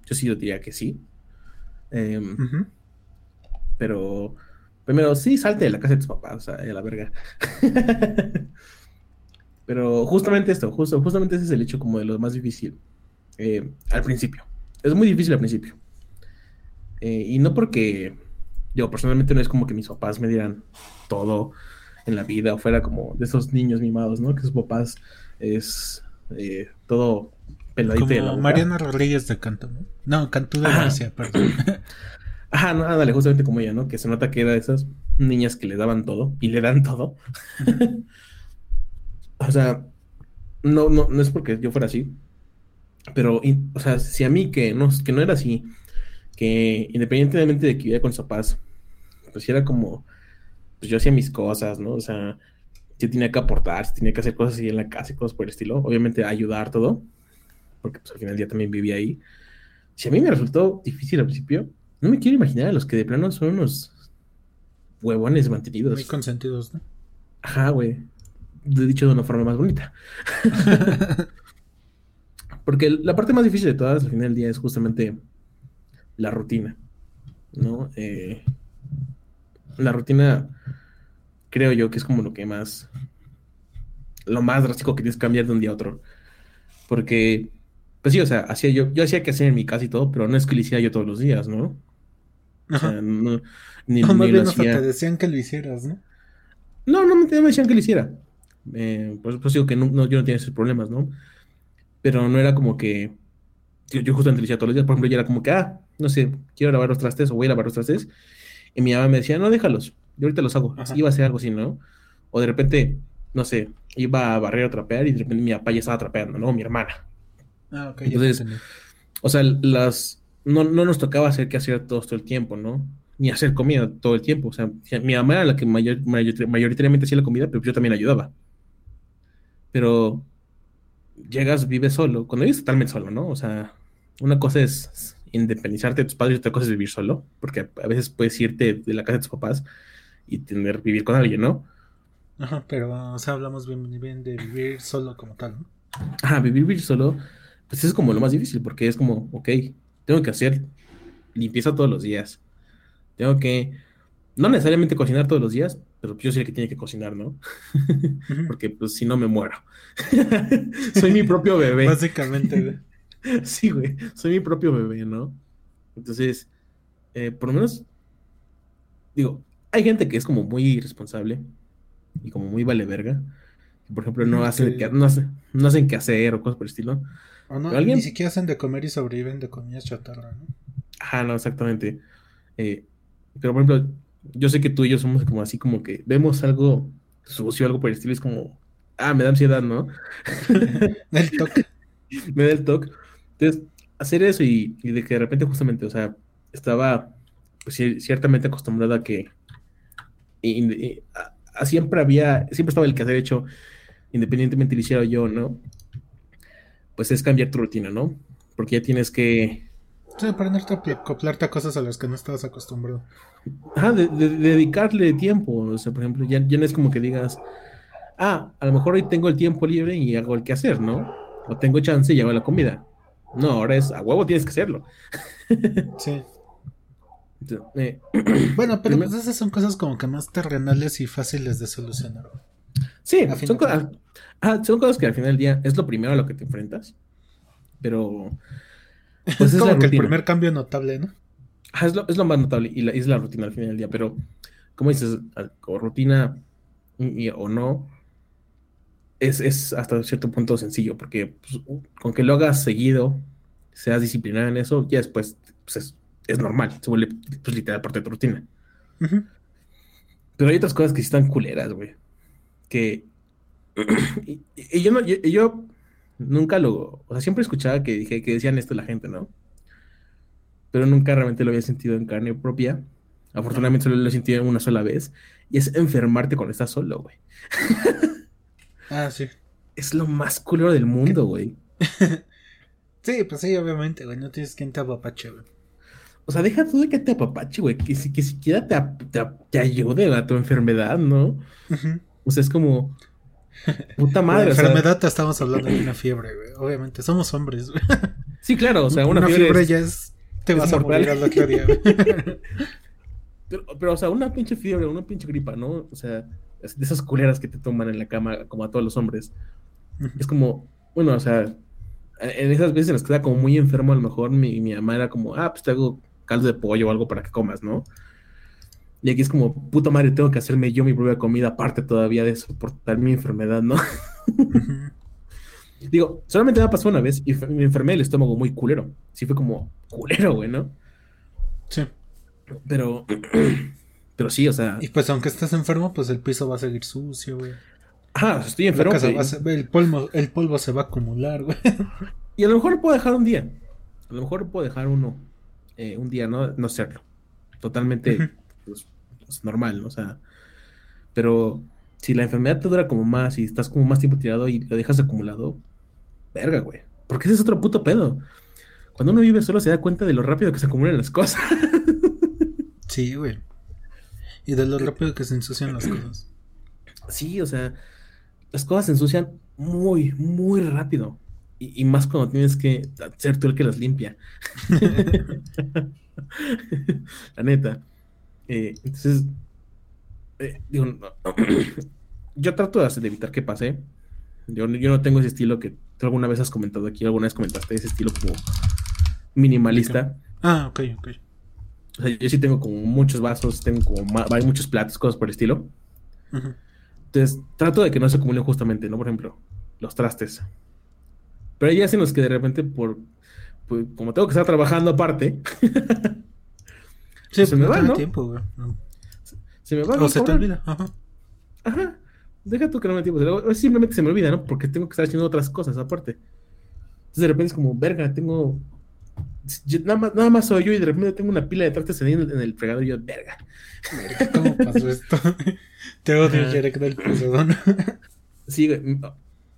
Yo sí yo diría que sí. Em. Pero primero, sí, salte de la casa de tus papás, o sea, a la verga. Pero justamente esto, justo, justamente ese es el hecho como de lo más difícil eh, al principio. Es muy difícil al principio. Eh, y no porque, yo personalmente no es como que mis papás me dieran todo en la vida o fuera como de esos niños mimados, ¿no? Que sus papás es eh, todo peladito de la Como boca. Mariana Rodríguez de Canto, ¿no? No, Cantú de. Gracia, perdón. Ajá, no, ándale, justamente como ella, ¿no? Que se nota que era de esas niñas que le daban todo y le dan todo. o sea, no, no, no es porque yo fuera así, pero, o sea, si a mí que no, que no era así, que independientemente de que vivía con sus papás, pues era como, pues yo hacía mis cosas, ¿no? O sea, yo tenía que aportar, sí tenía que hacer cosas así en la casa y cosas por el estilo, obviamente ayudar todo, porque pues al final del día también vivía ahí. Si a mí me resultó difícil al principio, no me quiero imaginar a los que de plano son unos huevones mantenidos. Muy consentidos, ¿no? Ajá, güey. Lo he dicho de una forma más bonita. Porque la parte más difícil de todas al final del día es justamente la rutina, ¿no? Eh, la rutina, creo yo que es como lo que más, lo más drástico que tienes que cambiar de un día a otro. Porque, pues sí, o sea, hacía yo, yo hacía que hacer en mi casa y todo, pero no es que lo hiciera yo todos los días, ¿no? O sea, no, ni, No, más ni bien lo hasta hacía. te decían que lo hicieras, ¿no? No, no me, no me decían que lo hiciera. Eh, por eso digo que no, no- yo no tenía esos problemas, ¿no? Pero no era como que yo, yo justamente lo hacía todos los días. Por ejemplo, yo era como que, ah, no sé, quiero lavar los trastes o voy a lavar los trastes. Y mi mamá me decía, no, déjalos, yo ahorita los hago. Ajá. Iba a hacer algo así, ¿no? O de repente, no sé, iba a barrer o trapear y de repente mi papá ya estaba trapeando, ¿no? Mi hermana. Ah, ok, Entonces. O sea, las no, no nos tocaba hacer que hacer todo, todo el tiempo, ¿no? Ni hacer comida todo el tiempo. O sea, mi mamá era la que mayor- mayor- mayoritariamente hacía la comida, pero yo también ayudaba. Pero llegas, vives solo. Cuando vives totalmente solo, ¿no? O sea, una cosa es independizarte de tus padres y otra cosa es vivir solo, porque a veces puedes irte de la casa de tus papás y tener vivir con alguien, ¿no? Ajá, pero, o sea, hablamos bien, bien de vivir solo como tal, ¿no? Ajá, vivir, vivir solo, pues es como lo más difícil, porque es como, ok, tengo que hacer limpieza todos los días. Tengo que, no necesariamente cocinar todos los días, pero yo soy el que tiene que cocinar, ¿no? Porque pues si no me muero. Soy mi propio bebé. Básicamente, güey. Sí, güey, soy mi propio bebé, ¿no? Entonces, eh, por lo menos, digo, hay gente que es como muy irresponsable y como muy vale verga. Por ejemplo, no hacen, que- que, no hacen, no hacen qué hacer o cosas por el estilo. O no, ¿Alguien? ni siquiera hacen de comer y sobreviven de comida chatarra, ¿no? Ajá, no, exactamente. Eh, pero por ejemplo, yo sé que tú y yo somos como así, como que vemos algo sucio, algo por el estilo, es como, ah, me da ansiedad, ¿no? El toque. Me da el toque. Entonces, hacer eso y, y de que de repente justamente, o sea, estaba pues cier- ciertamente acostumbrado a que y- y- a- a siempre había, siempre estaba el que hacer hecho, independientemente lo hiciera yo, ¿no? Pues es cambiar tu rutina, ¿no? Porque ya tienes que Sí, aprenderte a pl- acoplarte a cosas a las que no estabas acostumbrado. Ajá, de, de- de dedicarle tiempo. O sea, por ejemplo, ya, ya no es como que digas, ah, a lo mejor hoy tengo el tiempo libre y hago el que hacer, ¿no? O tengo chance y hago la comida. No, ahora es a huevo tienes que hacerlo. Sí. Entonces, eh, Bueno, pero pues esas son cosas como que más terrenales y fáciles de solucionar. Sí, son, cosas, ajá, son cosas que al final del día es lo primero a lo que te enfrentas. Pero. Pues es es como la que el rutina. primer cambio notable, ¿no? Ajá, es, lo, es lo más notable y la, es la rutina al final del día, pero como dices, o rutina y- y- o no, es, es hasta cierto punto sencillo, porque pues, con que lo hagas seguido, seas disciplinado en eso, ya después pues, es, es normal, se vuelve pues, literal parte de tu rutina. Pero hay otras cosas que sí están culeras, güey, que y, y yo, no, yo, yo nunca lo, o sea, siempre escuchaba que, dije, que decían esto la gente, ¿no? pero nunca realmente lo había sentido en carne propia. Afortunadamente solo lo he sentido una sola vez. Y es enfermarte cuando estás solo, güey. Ah, sí. Es lo más culero del mundo, güey. Sí, pues sí, obviamente, güey. No tienes quien te apapache, güey. O sea, deja tú de que te apapache, güey. Que, si- que siquiera te, te, te ayude a tu enfermedad, ¿no? Ujú. O sea, es como... Puta La madre, o sea, enfermedad estamos hablando de una fiebre, güey. Obviamente, somos hombres, güey. Sí, claro, o sea, una, una fiebre, fiebre es- ya es. Te es vas a morir al otro día, güey. Pero, pero, o sea, una pinche fiebre, una pinche gripa, ¿no? O sea, es de esas culeras que te toman en la cama, como a todos los hombres. Es como, bueno, o sea, en esas veces en las que estaba como muy enfermo, a lo mejor mi, mi mamá era como, ah, pues te hago caldo de pollo o algo para que comas, ¿no? Y aquí es como, puta madre, tengo que hacerme yo mi propia comida, aparte todavía de soportar mi enfermedad, ¿no? Digo, solamente me ha pasado una vez y me enfermé el estómago muy culero. Sí fue como culero, güey, ¿no? Sí. Pero, pero sí, o sea, Y pues aunque estés enfermo, pues el piso va a seguir sucio, güey. ajá, estoy enfermo. a el, polvo, el polvo se va a acumular, güey. Y a lo mejor puedo dejar un día. A lo mejor puedo dejar uno, eh, un día, no, no hacerlo. Totalmente. Pues, pues, normal, ¿no? O sea, pero si la enfermedad te dura como más y estás como más tiempo tirado y lo dejas acumulado, verga, güey. Porque ese es otro puto pedo. Cuando uno vive solo se da cuenta de lo rápido que se acumulan las cosas. Sí, güey. Y de lo rápido que se ensucian las cosas. Sí, o sea, las cosas se ensucian muy, muy rápido. Y, y más cuando tienes que ser tú el que las limpia. La neta. Eh, entonces, eh, digo, no- yo trato de evitar que pase. Yo, yo no tengo ese estilo que tú alguna vez has comentado aquí, alguna vez comentaste ese estilo como minimalista. Ah, ok, ok. O sea, yo sí tengo como muchos vasos, tengo como hay muchos platos, cosas por el estilo. Ujú. Entonces, trato de que no se acumulen justamente, ¿no? Por ejemplo, los trastes. Pero hay días en los que de repente, por, pues, como tengo que estar trabajando aparte, Sí, Se me va, ¿no? tiempo, güey. No. se me va O se te olvida. Ajá. Ajá. Deja tú que no me tiempo. Simplemente se me olvida, ¿no? Porque tengo que estar haciendo otras cosas aparte. Entonces de repente es como, verga, tengo. yo- nada, más, nada más soy yo y de repente tengo una pila de trastes en el, en el fregadero y yo, verga. ¿Cómo pasó esto? Te odio, Ajá. Jerek del Perdón. Sí, güey,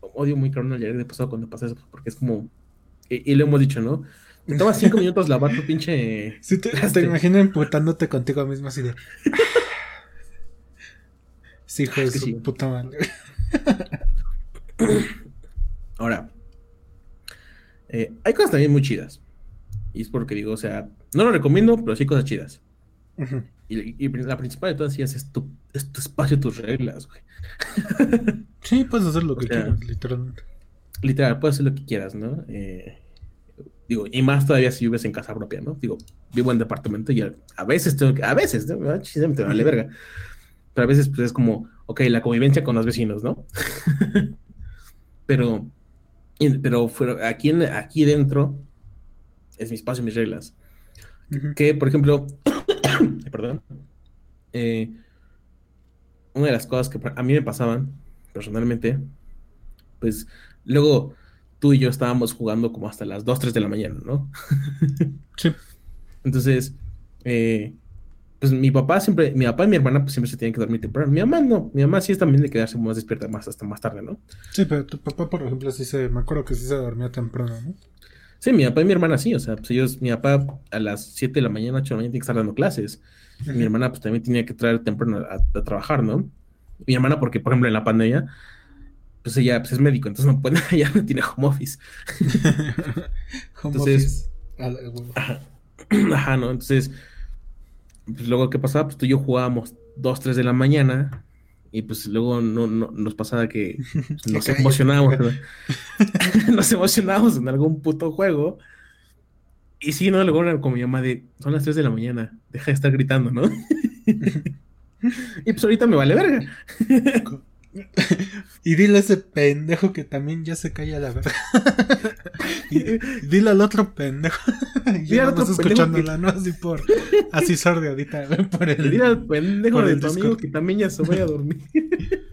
odio muy cabrón al Jared de pasado cuando pasa eso, porque es como. Y, y lo hemos dicho, ¿no? Te toma cinco minutos lavar tu pinche. Sí, te, te imagino emputándote contigo mismo así de. Sí, hijo de Es que su sí. puta madre. Ahora, eh, hay cosas también muy chidas. Y es porque digo, o sea, no lo recomiendo, pero sí cosas chidas. Y, y la principal de todas sí es tu, es tu espacio, tus reglas, güey. Sí, puedes hacer lo que sea, quieras, literalmente. Literal, puedes hacer lo que quieras, ¿no? Eh, digo, y más todavía si vives en casa propia, ¿no? Digo, vivo en departamento y a, a veces tengo que, a veces, ¿no? Ah, me vale verga. Pero a veces pues es como, ok, la convivencia con los vecinos, ¿no? pero, pero aquí, en- aquí dentro es mi espacio, mis reglas. Que, por ejemplo, perdón, eh, una de las cosas que a mí me pasaban personalmente, pues luego tú y yo estábamos jugando como hasta las 2, 3 de la mañana, ¿no? Sí. Entonces, eh, pues mi papá siempre, mi papá y mi hermana pues siempre se tienen que dormir temprano. Mi mamá no, mi mamá sí es también de quedarse más despierta más hasta más tarde, ¿no? Sí, pero tu papá, por ejemplo, sí se. Me acuerdo que sí se dormía temprano, ¿no? Sí, mi papá y mi hermana sí, o sea, pues ellos, mi papá a las 7 de la mañana, 8 de la mañana tiene que estar dando clases. Mi hermana pues también tenía que traer temprano a, a trabajar, ¿no? Mi hermana porque, por ejemplo, en la pandemia, pues ella pues, es médico, entonces no puede, ella no tiene home office. Home Entonces- office. Ajá, Ajá, ¿no? Entonces, pues luego, ¿qué pasaba? Pues tú y yo jugábamos 2, 3 de la mañana y pues luego no, no- nos pasaba que pues, nos emocionábamos, ¿no? nos emocionábamos en algún puto juego. Y sí, no, luego era como mi mamá de, son las 3 de la mañana, deja de estar gritando, ¿no? y pues ahorita me vale verga. Y dile a ese pendejo que también ya se calla la verga. y, y dile al otro pendejo. y Dile yo otro pendejo escuchándola, ¿no? Así por. Así sordeadita, güey, por Le el. diré al pendejo por de el tu amigo que también ya se vaya a dormir.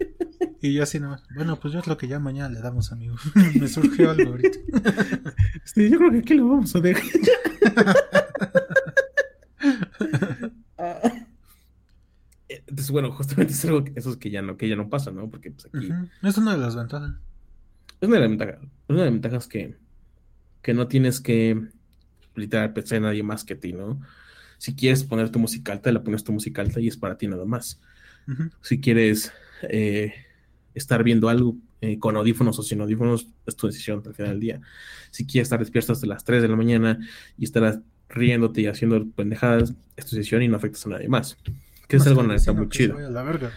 Y yo así nomás. Bueno, pues yo creo que ya mañana le damos, amigo. Me surgió algo ahorita. Sí, yo creo que aquí lo vamos a dejar. Entonces, bueno, justamente es algo que, eso es que ya no, que ya no pasa, ¿no? Porque pues aquí. Es una de las ventajas. es una de las ventajas, es una de las ventajas que, que no tienes que literal pensar en nadie más que ti, ¿no? Si quieres poner tu música alta, la pones tu música alta y es para ti nada más. Si quieres eh, estar viendo algo eh, con audífonos o sin audífonos, es tu decisión al final del día. Si quieres estar despierto hasta las 3 de la mañana y estar riéndote y haciendo pendejadas, es tu decisión y no afectas a nadie más. Que es algo neta muy se chido. vaya a la verga.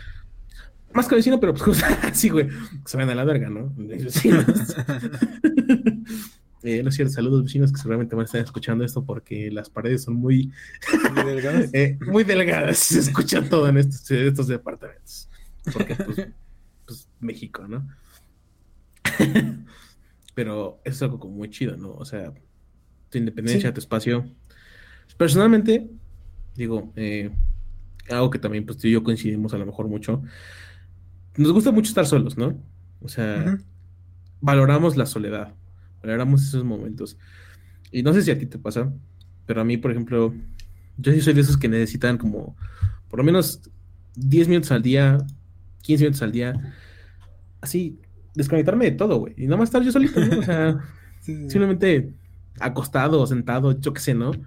Más que vecino, pero pues así, güey, se vayan a la verga, ¿no? Vecinos. Eh, no es cierto, saludos vecinos que seguramente van a estar escuchando esto porque las paredes son muy, Muy delgadas. eh, muy delgadas se escucha todo en estos, en estos departamentos. Porque, pues, pues, México, ¿no? Pero es algo como muy chido, ¿no? O sea, tu independencia, Sí. tu espacio. Personalmente, digo, eh, algo que también pues tú y yo coincidimos a lo mejor mucho. Nos gusta mucho estar solos, ¿no? O sea, valoramos la soledad, valoramos esos momentos. Y no sé si a ti te pasa, pero a mí, por ejemplo, yo sí soy de esos que necesitan como por lo menos 10 minutos al día, 15 minutos al día, así, desconectarme de todo, güey. Y nada más estar yo solito, ¿no? O sea, Sí, sí, sí. simplemente acostado sentado, yo qué sé, ¿no?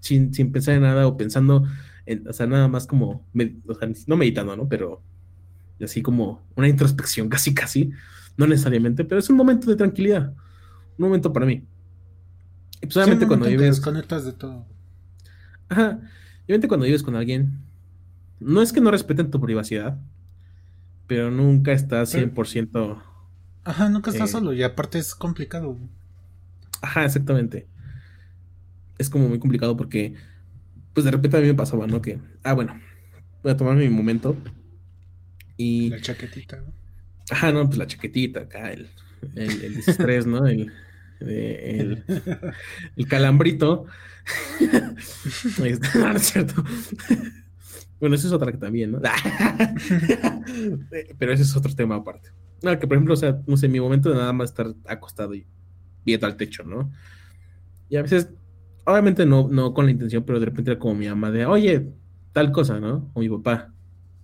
Sin, sin pensar en nada o pensando, en, o sea, nada más como, med- o sea, no meditando, ¿no? Pero así como una introspección, casi, casi, no necesariamente, pero es un momento de tranquilidad, un momento para mí. Y pues obviamente cuando vives, desconectas de todo. ajá, obviamente cuando vives con alguien, no es que no respeten tu privacidad, pero nunca estás Pero- 100%, Ajá, nunca estás Eh, solo y aparte es complicado. Ajá, exactamente. Es como muy complicado porque, pues de repente a mí me pasaba, ¿no? Que, ah, bueno, voy a tomarme mi momento. Y, La chaquetita. ¿no? ajá, no, pues la chaquetita acá, el, el, el estrés, ¿no? El, el, el calambrito. Este, no, no es cierto. Bueno, eso es otra que también, ¿no? Pero ese es otro tema aparte. No, que por ejemplo, o sea, no sé, mi momento de nada más estar acostado y viendo al techo, ¿no? Y a veces, obviamente no, no con la intención, pero de repente era como mi mamá de, oye, tal cosa, ¿no? O mi papá.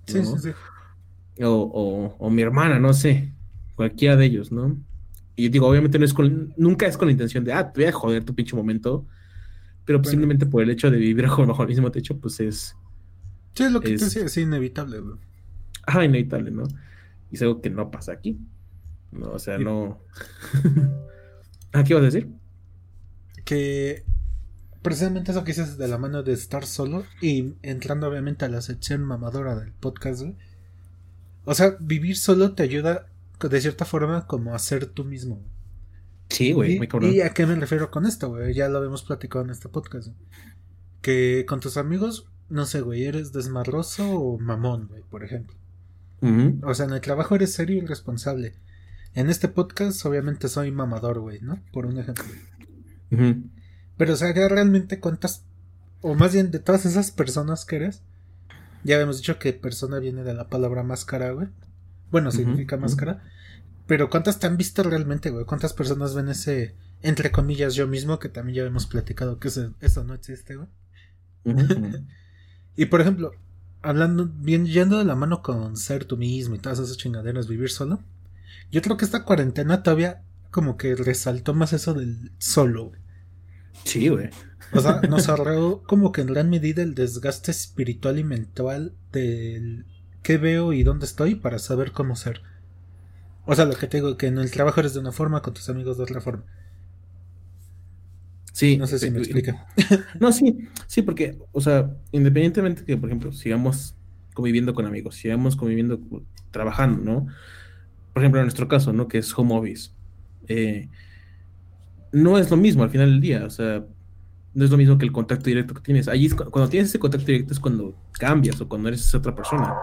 Sí, ¿no? sí, sí. o, o- o mi hermana, no sé, cualquiera de ellos, ¿no? Y digo, obviamente no es con, nunca es con la intención de, ah, te voy a joder tu pinche momento, pero pues Bueno. simplemente por el hecho de vivir bajo, el mismo techo, pues es, Sí, es lo que te Es- decía, es inevitable, güey. ajá, inevitable, ¿no? Y es algo que no pasa aquí, ¿no? O sea, no... ¿Ah, qué ibas a decir? Que precisamente eso que dices de la mano de estar solo y entrando obviamente a la sección mamadora del podcast, güey. O sea, vivir solo te ayuda de cierta forma como a ser tú mismo. güey. Sí, güey, y, muy cabrón. ¿Y a qué me refiero con esto, güey? Ya lo habíamos platicado en este podcast. güey. Que con tus amigos, no sé, güey, eres desmadroso o mamón, güey, por ejemplo. O sea, en el trabajo eres serio y responsable. En este podcast, obviamente, soy mamador, güey, ¿no? Por un ejemplo. ujú. Pero, o sea, ya realmente cuántas, o más bien de todas esas personas que eres, ya habíamos dicho que persona viene de la palabra máscara, güey. Bueno, significa máscara. Pero ¿cuántas te han visto realmente, güey? ¿Cuántas personas ven ese, entre comillas, yo mismo, que también ya hemos platicado que eso no existe, güey? Y por ejemplo, hablando, bien, yendo de la mano con ser tú mismo y todas esas chingaderas, vivir solo, yo creo que esta cuarentena todavía como que resaltó más eso del solo, güey. Sí, güey. O sea, nos ahorró como que en gran medida el desgaste espiritual y mental del qué veo y dónde estoy para saber cómo ser. O sea, lo que te digo, que en el trabajo eres de una forma, con tus amigos de otra forma. Sí. No sé si me explica. No, sí, sí, porque, o sea, independientemente que, por ejemplo, sigamos conviviendo con amigos, sigamos conviviendo, trabajando, ¿no? Por ejemplo, en nuestro caso, ¿no? Que es home office. eh, no es lo mismo al final del día, o sea, no es lo mismo que el contacto directo que tienes. Allí, es cu- cuando tienes ese contacto directo es cuando cambias o cuando eres esa otra persona.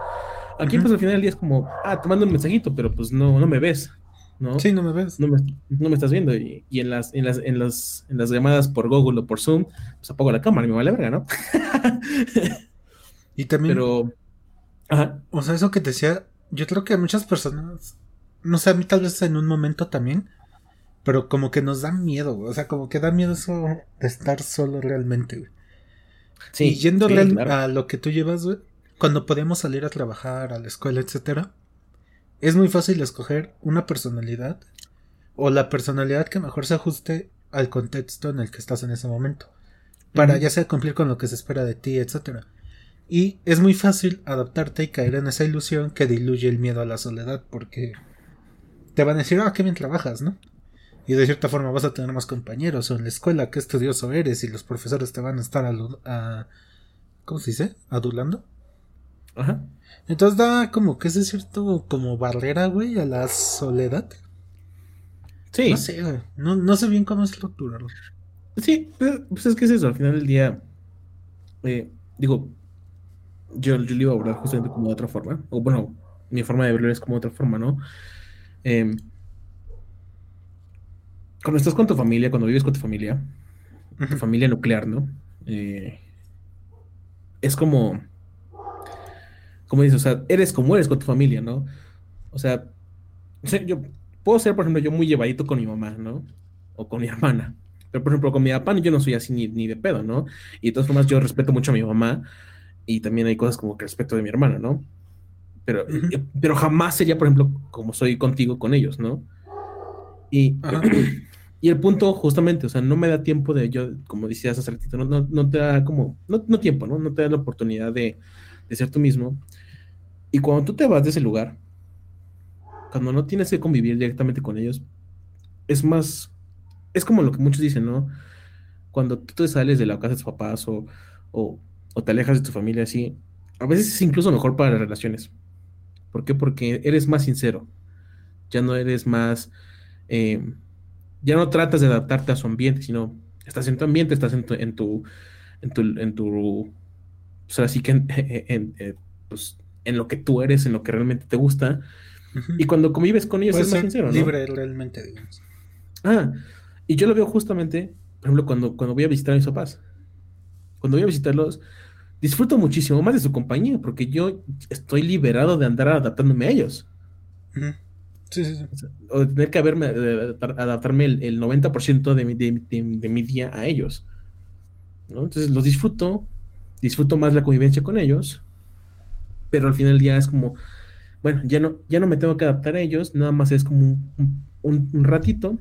Aquí, pues al final del día es como, ah, te mando un mensajito, pero pues no, no me ves, ¿no? Sí, no me ves. no me, no me estás viendo. Y, y en, las, en, las, en, las, en las llamadas por Google o por Zoom, pues apago la cámara y me vale verga, ¿no? Y también, Pero. Ajá. o sea, eso que te decía, yo creo que muchas personas, no sé, a mí tal vez en un momento también, pero como que nos da miedo, güey. O sea, como que da miedo eso de estar solo realmente, güey. Sí. y yendo sí, real- claro. a lo que tú llevas, güey, cuando podemos salir a trabajar, a la escuela, etcétera, es muy fácil escoger una personalidad o la personalidad que mejor se ajuste al contexto en el que estás en ese momento. Para ya sea cumplir con lo que se espera de ti, etcétera. Y es muy fácil adaptarte y caer en esa ilusión que diluye el miedo a la soledad, porque te van a decir, ah, qué bien trabajas, ¿no? Y de cierta forma vas a tener más compañeros, o en la escuela, qué estudioso eres, y los profesores te van a estar a, ¿cómo se dice? adulando. Ajá. Entonces da como que ese cierto como barrera, güey, a la soledad. Sí. No sé, güey. No, no sé bien cómo estructurarlo. Sí, pues, pues es que es eso, al final del día. eh, digo, yo, yo lo iba a abordar justamente como de otra forma. O bueno, mi forma de verlo es como de otra forma, ¿no? Em, cuando estás con tu familia, cuando vives con tu familia, tu familia nuclear, ¿no? Eh, es como, como dices, o sea, eres como eres con tu familia, ¿no? O sea, yo puedo ser, por ejemplo, yo muy llevadito con mi mamá, ¿no? O con mi hermana. Pero, por ejemplo, con mi papá yo no soy así ni, ni de pedo, ¿no? Y de todas formas yo respeto mucho a mi mamá y también hay cosas como que respeto de mi hermana, ¿no? Pero, eh, pero jamás sería, por ejemplo, como soy contigo con ellos, ¿no? Y. y el punto, justamente, o sea, no me da tiempo de yo, como decías hace ratito, no, no, no te da como, no, no tiempo, ¿no? No te da la oportunidad de, de ser tú mismo. Y cuando tú te vas de ese lugar, cuando no tienes que convivir directamente con ellos, es más, es como lo que muchos dicen, ¿no? Cuando tú te sales de la casa de tus papás o, o, te alejas de tu familia así, a veces es incluso mejor para las relaciones. ¿Por qué? Porque eres más sincero. Ya no eres más, eh, ya no tratas de adaptarte a su ambiente, sino estás en tu ambiente, estás en tu, en tu, en tu, en tu, pues así que en, en, en, pues, en lo que tú eres, en lo que realmente te gusta. Y cuando convives con ellos es más sincero, ¿no? libre realmente, digamos. Ah, y yo lo veo justamente, por ejemplo, cuando, cuando voy a visitar a mis papás. Cuando voy a visitarlos, disfruto muchísimo más de su compañía, porque yo estoy liberado de andar adaptándome a ellos. Sí, sí, sí. O, sea, o de tener que haberme, adaptarme el, el 90% de mi, de, de- de mi día a ellos. ¿no? Entonces los disfruto, disfruto más la convivencia con ellos, pero al final del día es como, bueno, ya no, ya no me tengo que adaptar a ellos, nada más es como un, un- un ratito,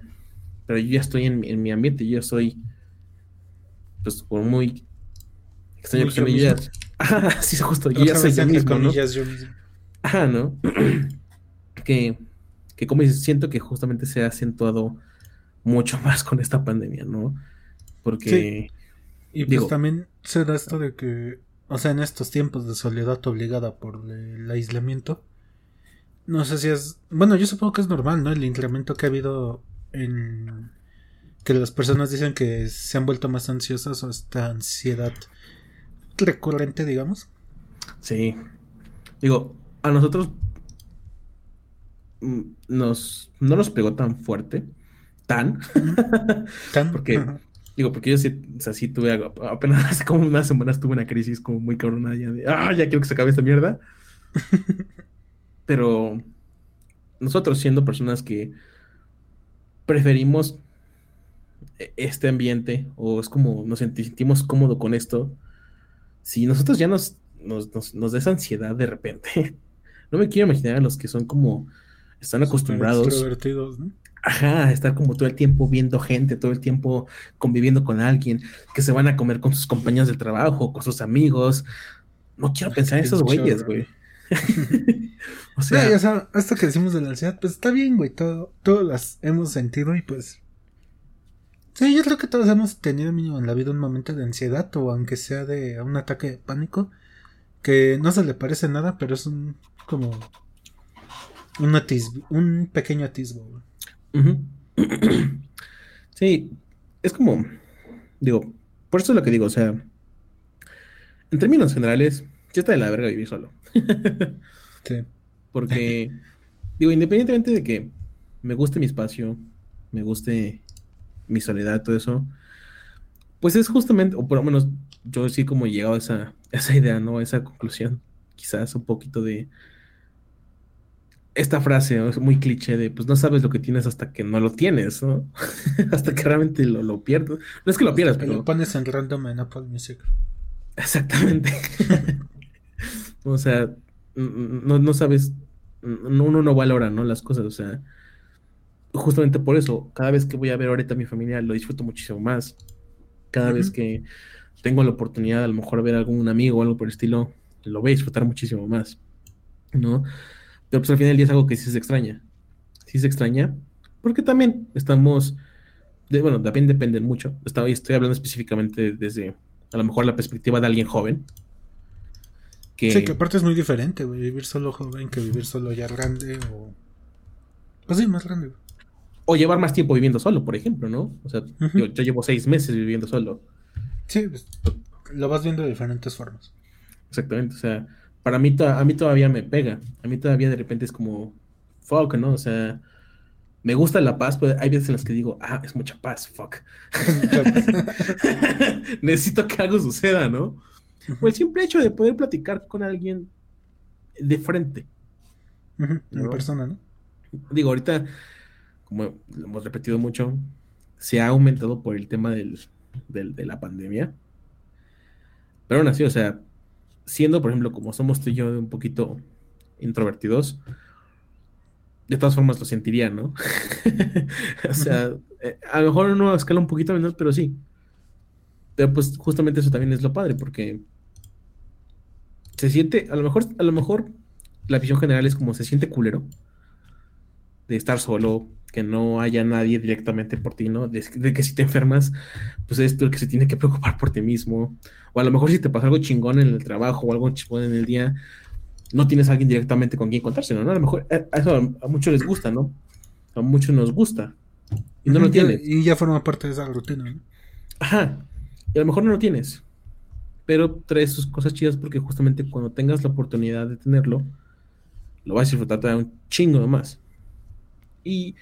pero yo ya estoy en, mi- en mi ambiente, yo ya soy, pues, por muy extraño Muy que yo ya-. Ajá, sí, justo, yo ya soy yo mismo, ¿no? comillas, yo mismo. Ajá, ¿no? que, que como dices, siento que justamente se ha acentuado mucho más con esta pandemia, ¿no? Porque, Y pues Digo- también se da esto de que, o sea, en estos tiempos de soledad obligada por el aislamiento, no sé si es, bueno, yo supongo que es normal, ¿no? El incremento que ha habido en que las personas dicen que se han vuelto más ansiosas o esta ansiedad recurrente, digamos. sí, digo, a nosotros nos, no nos pegó tan fuerte, tan, Tan, Porque- digo, porque yo sí, o sea, sí tuve, apenas hace como unas semanas tuve una crisis como muy cabrona ya de, ah, ya quiero que se acabe esta mierda. Pero nosotros siendo personas que preferimos e- este ambiente o es como nos senti- sentimos cómodo con esto, si nosotros ya nos, nos, nos, nos da esa ansiedad de repente, no me quiero imaginar a los que son como, están acostumbrados extrovertidos, ¿no? Ajá, estar como todo el tiempo viendo gente, todo el tiempo conviviendo con alguien, que se van a comer con sus compañeros del trabajo, con sus amigos. No quiero pensar en esos güeyes, güey. o sea, o sea, esto que decimos de la ansiedad, pues está bien, güey. Todo, todas las hemos sentido y pues. Sí, yo creo que todos hemos tenido mínimo en la vida un momento de ansiedad o aunque sea de un ataque de pánico que no se le parece nada, pero es un como un atisbo, un pequeño atisbo. Sí, es como, digo, por eso es lo que digo, o sea, en términos generales, ya está de la verga vivir solo. Sí. Porque, digo, independientemente de que me guste mi espacio, me guste mi soledad, todo eso, pues es justamente, o por lo menos yo sí como he llegado a esa, a esa idea, ¿no? A esa conclusión, quizás un poquito de esta frase. Es muy cliché de, pues no sabes lo que tienes hasta que no lo tienes, ¿no? hasta que realmente lo, lo pierdes. No es que lo pierdas, Que pero... lo pones en random en Apple Music. Exactamente. o sea, no, no sabes, uno no valora, ¿no? Las cosas, o sea, justamente por eso, cada vez que voy a ver ahorita a mi familia, lo disfruto muchísimo más. Cada vez que tengo la oportunidad, a lo mejor, ver a algún amigo o algo por el estilo, lo voy a disfrutar muchísimo más, ¿no? Pero pues al final del día es algo que sí se extraña. Sí se extraña, porque también estamos, de- bueno, también dependen mucho. Estoy hablando específicamente desde, a lo mejor, la perspectiva de alguien joven. Que, Sí, que aparte es muy diferente, güey. Vivir solo joven que vivir solo ya grande o. Pues sí, más grande, güey. o llevar más tiempo viviendo solo, por ejemplo, ¿no? O sea, yo, yo llevo seis meses viviendo solo. Sí, pues, lo vas viendo de diferentes formas. Exactamente, o sea, para mí, a mí todavía me pega. A mí todavía de repente es como, fuck, ¿no? O sea, me gusta la paz, pero hay veces en las que digo, ah, es mucha paz, fuck. Necesito que algo suceda, ¿no? O el simple hecho de poder platicar con alguien de frente. Ujú, En ¿No? persona, ¿no? Digo, ahorita, como lo hemos repetido mucho, se ha aumentado por el tema del, del- de la pandemia. Pero aún así, o sea, siendo, por ejemplo, como somos tú y yo un poquito introvertidos, de todas formas lo sentiría, ¿no? o sea, eh, a lo mejor en una escala un poquito menor, pero sí. Pero pues justamente eso también es lo padre, porque se siente, a lo mejor, a lo mejor la visión general es como se siente culero de estar solo, que no haya nadie directamente por ti, ¿no? De, de que si te enfermas, pues es tú el que se tiene que preocupar por ti mismo. O a lo mejor si te pasa algo chingón en el trabajo o algo chingón en el día, no tienes a alguien directamente con quien contárselo, ¿no? A lo mejor eh, a eso a, a muchos les gusta, ¿no? A muchos nos gusta. Y no lo tienes. Y ya forma parte de esa rutina, ¿no? Ajá. Y a lo mejor no lo tienes. Pero traes sus cosas chidas porque justamente cuando tengas la oportunidad de tenerlo, lo vas a disfrutar todavía un chingo más. Y,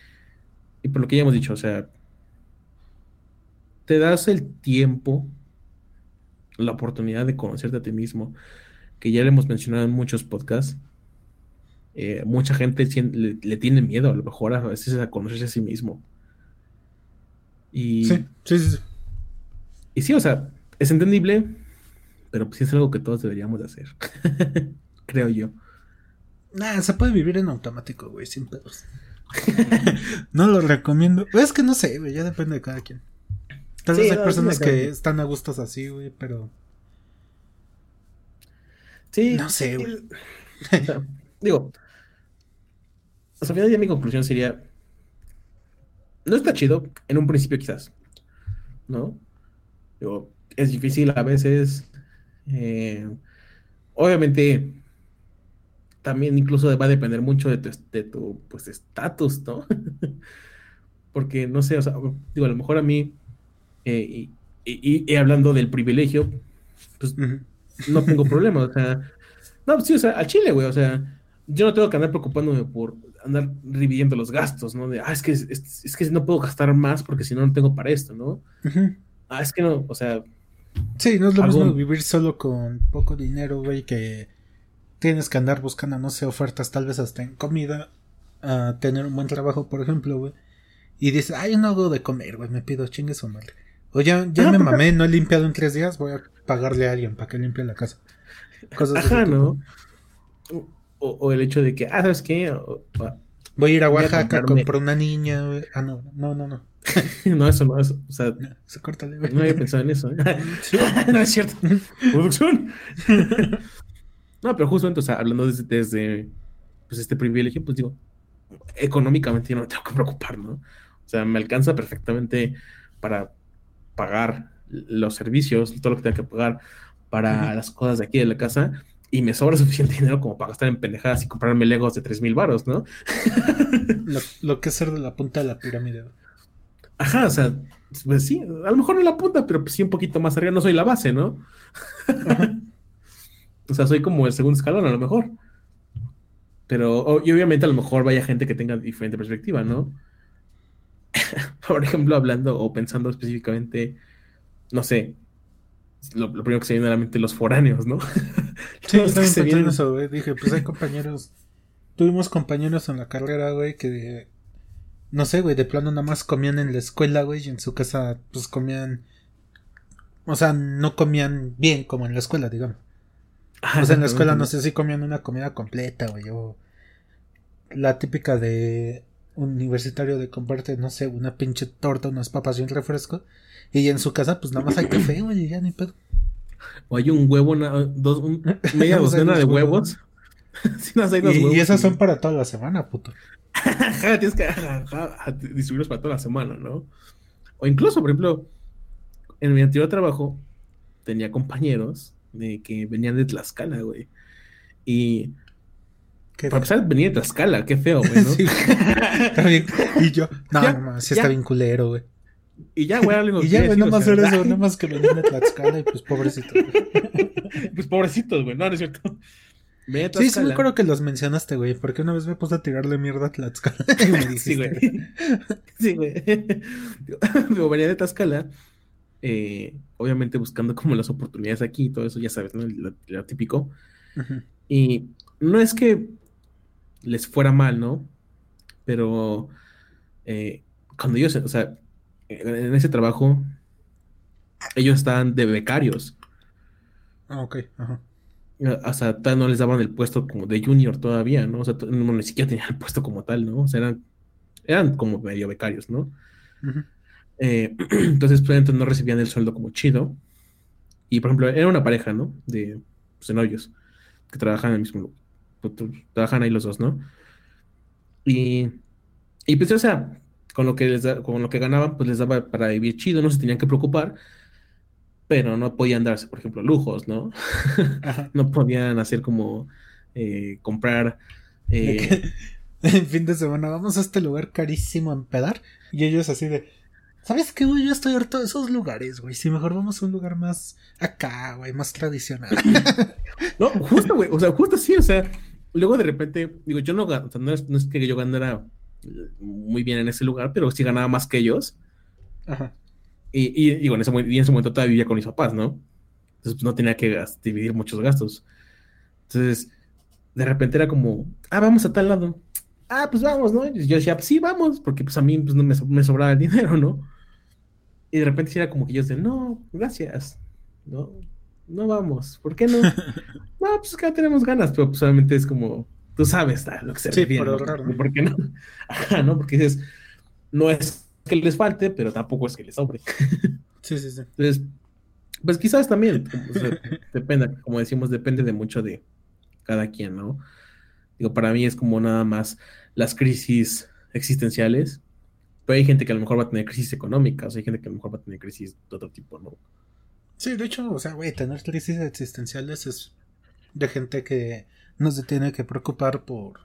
y por lo que ya hemos dicho, o sea, te das el tiempo, la oportunidad de conocerte a ti mismo, que ya le hemos mencionado en muchos podcasts. Eh, mucha gente le, le tiene miedo a lo mejor a veces a conocerse a sí mismo. Y, Sí, sí, sí. y sí, o sea, es entendible, pero pues sí es algo que todos deberíamos de hacer. Creo yo. Nah, se puede vivir en automático, güey, sin pedos. no lo recomiendo. Es que no sé, güey, ya depende de cada quien. Tal Sí, vez hay no, personas sí, que están a gustos así, güey, pero Sí. No sé, güey. o sea, digo, o sea, al final día mi conclusión sería, no está chido, en un principio quizás, ¿no? Digo, es difícil a veces, eh, obviamente, también incluso va a depender mucho de tu, de tu pues, estatus, ¿no? Porque, no sé, o sea, digo, a lo mejor a mí, eh, y, y- y hablando del privilegio, pues no tengo problema, o sea, no, pues sí, o sea, al Chile, güey, o sea, yo no tengo que andar preocupándome por andar dividiendo los gastos, ¿no? De, ah, es que, es, es que no puedo gastar más porque si no, no tengo para esto, ¿no? Ah, es que no, o sea, Sí, no es lo Algo- mismo vivir solo con poco dinero, güey, que tienes que andar buscando, no sé, ofertas tal vez hasta en comida, a tener un buen trabajo, por ejemplo, güey. Y dices, ay, no hago de comer, güey, me pido chingue su madre. O ya, ya me mamé, no he limpiado en tres días, voy a pagarle a alguien para que limpie la casa. Cosas ajá. ¿no? O, o el hecho de que, ah, ¿sabes qué? O- o- Voy a ir a a Oaxaca, comprarme- compro una niña, güey. Ah, no, no, no, no. no, eso no, eso, o sea, No, Se corta no había pensado en eso. ¿eh? no es cierto. Producción. No, pero justamente, o sea, hablando desde, desde, pues, este privilegio, pues digo, económicamente yo no me tengo que preocupar, ¿no? O sea, me alcanza perfectamente para pagar los servicios, todo lo que tenga que pagar para las cosas de aquí de la casa y me sobra suficiente dinero como para gastar en pendejadas y comprarme legos de tres mil baros, ¿no? Lo, lo que es ser de la punta de la pirámide. Ajá, o sea, pues sí, a lo mejor no la punta, pero pues sí un poquito más arriba, no soy la base, ¿no? o sea, soy como el segundo escalón a lo mejor. Pero, y obviamente a lo mejor vaya gente que tenga diferente perspectiva, ¿no? Por ejemplo, hablando o pensando específicamente, no sé, lo, lo primero que se viene a la mente, los foráneos, ¿no? Sí, se vienen- eso, güey. Dije, pues hay compañeros. Tuvimos compañeros en la carrera, güey, que. No sé, güey, de plano nada más comían en la escuela, güey, y en su casa, pues comían. O sea, no comían bien como en la escuela, digamos. O sea, en la escuela no sé si comían una comida completa, güey, o. La típica de universitario de comprarte, no sé, una pinche torta, unas papas y un refresco. Y en su casa, pues nada más hay café, güey, ya ni pedo. O hay un huevo, una- dos, un- media docena de huevos. huevos. sí, no, Y, huevos esas y- son para toda la semana, puto. Tienes que distribuirlos para toda la semana, ¿no? O incluso, por ejemplo, en mi anterior trabajo tenía compañeros de que venían de Tlaxcala, güey. Y ¿Qué para empezar, venía de Tlaxcala, qué feo, güey, ¿no? Sí. Está bien. Y yo, no, Ya, no, sí ya. está bien culero, güey. Y ya, güey, Y ya, güey, nada más era eso, nada más que lo de Tlaxcala y pues pobrecito. güey. Pues pobrecitos, güey, no, no es cierto. Sí, sí me acuerdo que los mencionaste, güey, porque una vez me puse a tirarle mierda a Tlaxcala y me dijiste, Sí, güey. Sí, güey. Digo, venía de Tlaxcala, eh, obviamente buscando como las oportunidades aquí y todo eso, ya sabes, ¿no? Lo, lo típico. Y no es que les fuera mal, ¿no? Pero eh, cuando ellos, o sea, en ese trabajo, ellos estaban de becarios. Ah, ok, ajá. O sea, no les daban el puesto como de junior todavía, ¿no? O sea, no, ni siquiera tenían el puesto como tal, ¿no? O sea, eran, eran como medio becarios, ¿no? Ujú. Eh, entonces, pues, entonces no recibían el sueldo como chido. Y, por ejemplo, era una pareja, ¿no? De pues, de novios que trabajan en el mismo lugar. Trabajan ahí los dos, ¿no? Y, y pues, o sea, con lo que les da- con lo que ganaban, pues les daba para vivir chido, no se tenían que preocupar, pero no podían darse, por ejemplo, lujos, ¿no? No podían hacer como eh, comprar. Eh, en fin de semana vamos a este lugar carísimo a empedar y ellos así de, ¿sabes qué, güey? Yo estoy harto de esos lugares, güey. Si mejor vamos a un lugar más acá, güey, más tradicional. No, justo, güey. O sea, justo sí. O sea, luego de repente, digo, yo no, o sea, no, es, no es que yo ganara muy bien en ese lugar, pero sí ganaba más que ellos. Ajá. Y, y, digo, en ese, y en ese momento todavía vivía con mis papás, ¿no? Entonces pues, no tenía que dividir muchos gastos. Entonces, de repente era como, ah, vamos a tal lado. Ah, pues vamos, ¿no? Y yo decía, pues sí, vamos, porque pues a mí pues, no me sobraba el dinero, ¿no? Y de repente sí era como que yo decía, no, gracias, ¿no? No vamos, ¿por qué no? no, pues no tenemos ganas, pero pues obviamente es como, tú sabes a lo que se Sí, refiere, por ¿no? ¿no? ¿Por qué no? Ajá, ¿no? Porque dices, no es que les falte, pero tampoco es que les sobre. Sí, sí, sí. Entonces, pues quizás también, o sea, depende, como decimos, depende de mucho de cada quien, ¿no? Digo, para mí es como nada más las crisis existenciales, pero hay gente que a lo mejor va a tener crisis económicas, hay gente que a lo mejor va a tener crisis de otro tipo, ¿no? Sí, de hecho, o sea, güey, tener crisis existenciales es de gente que no se tiene que preocupar por.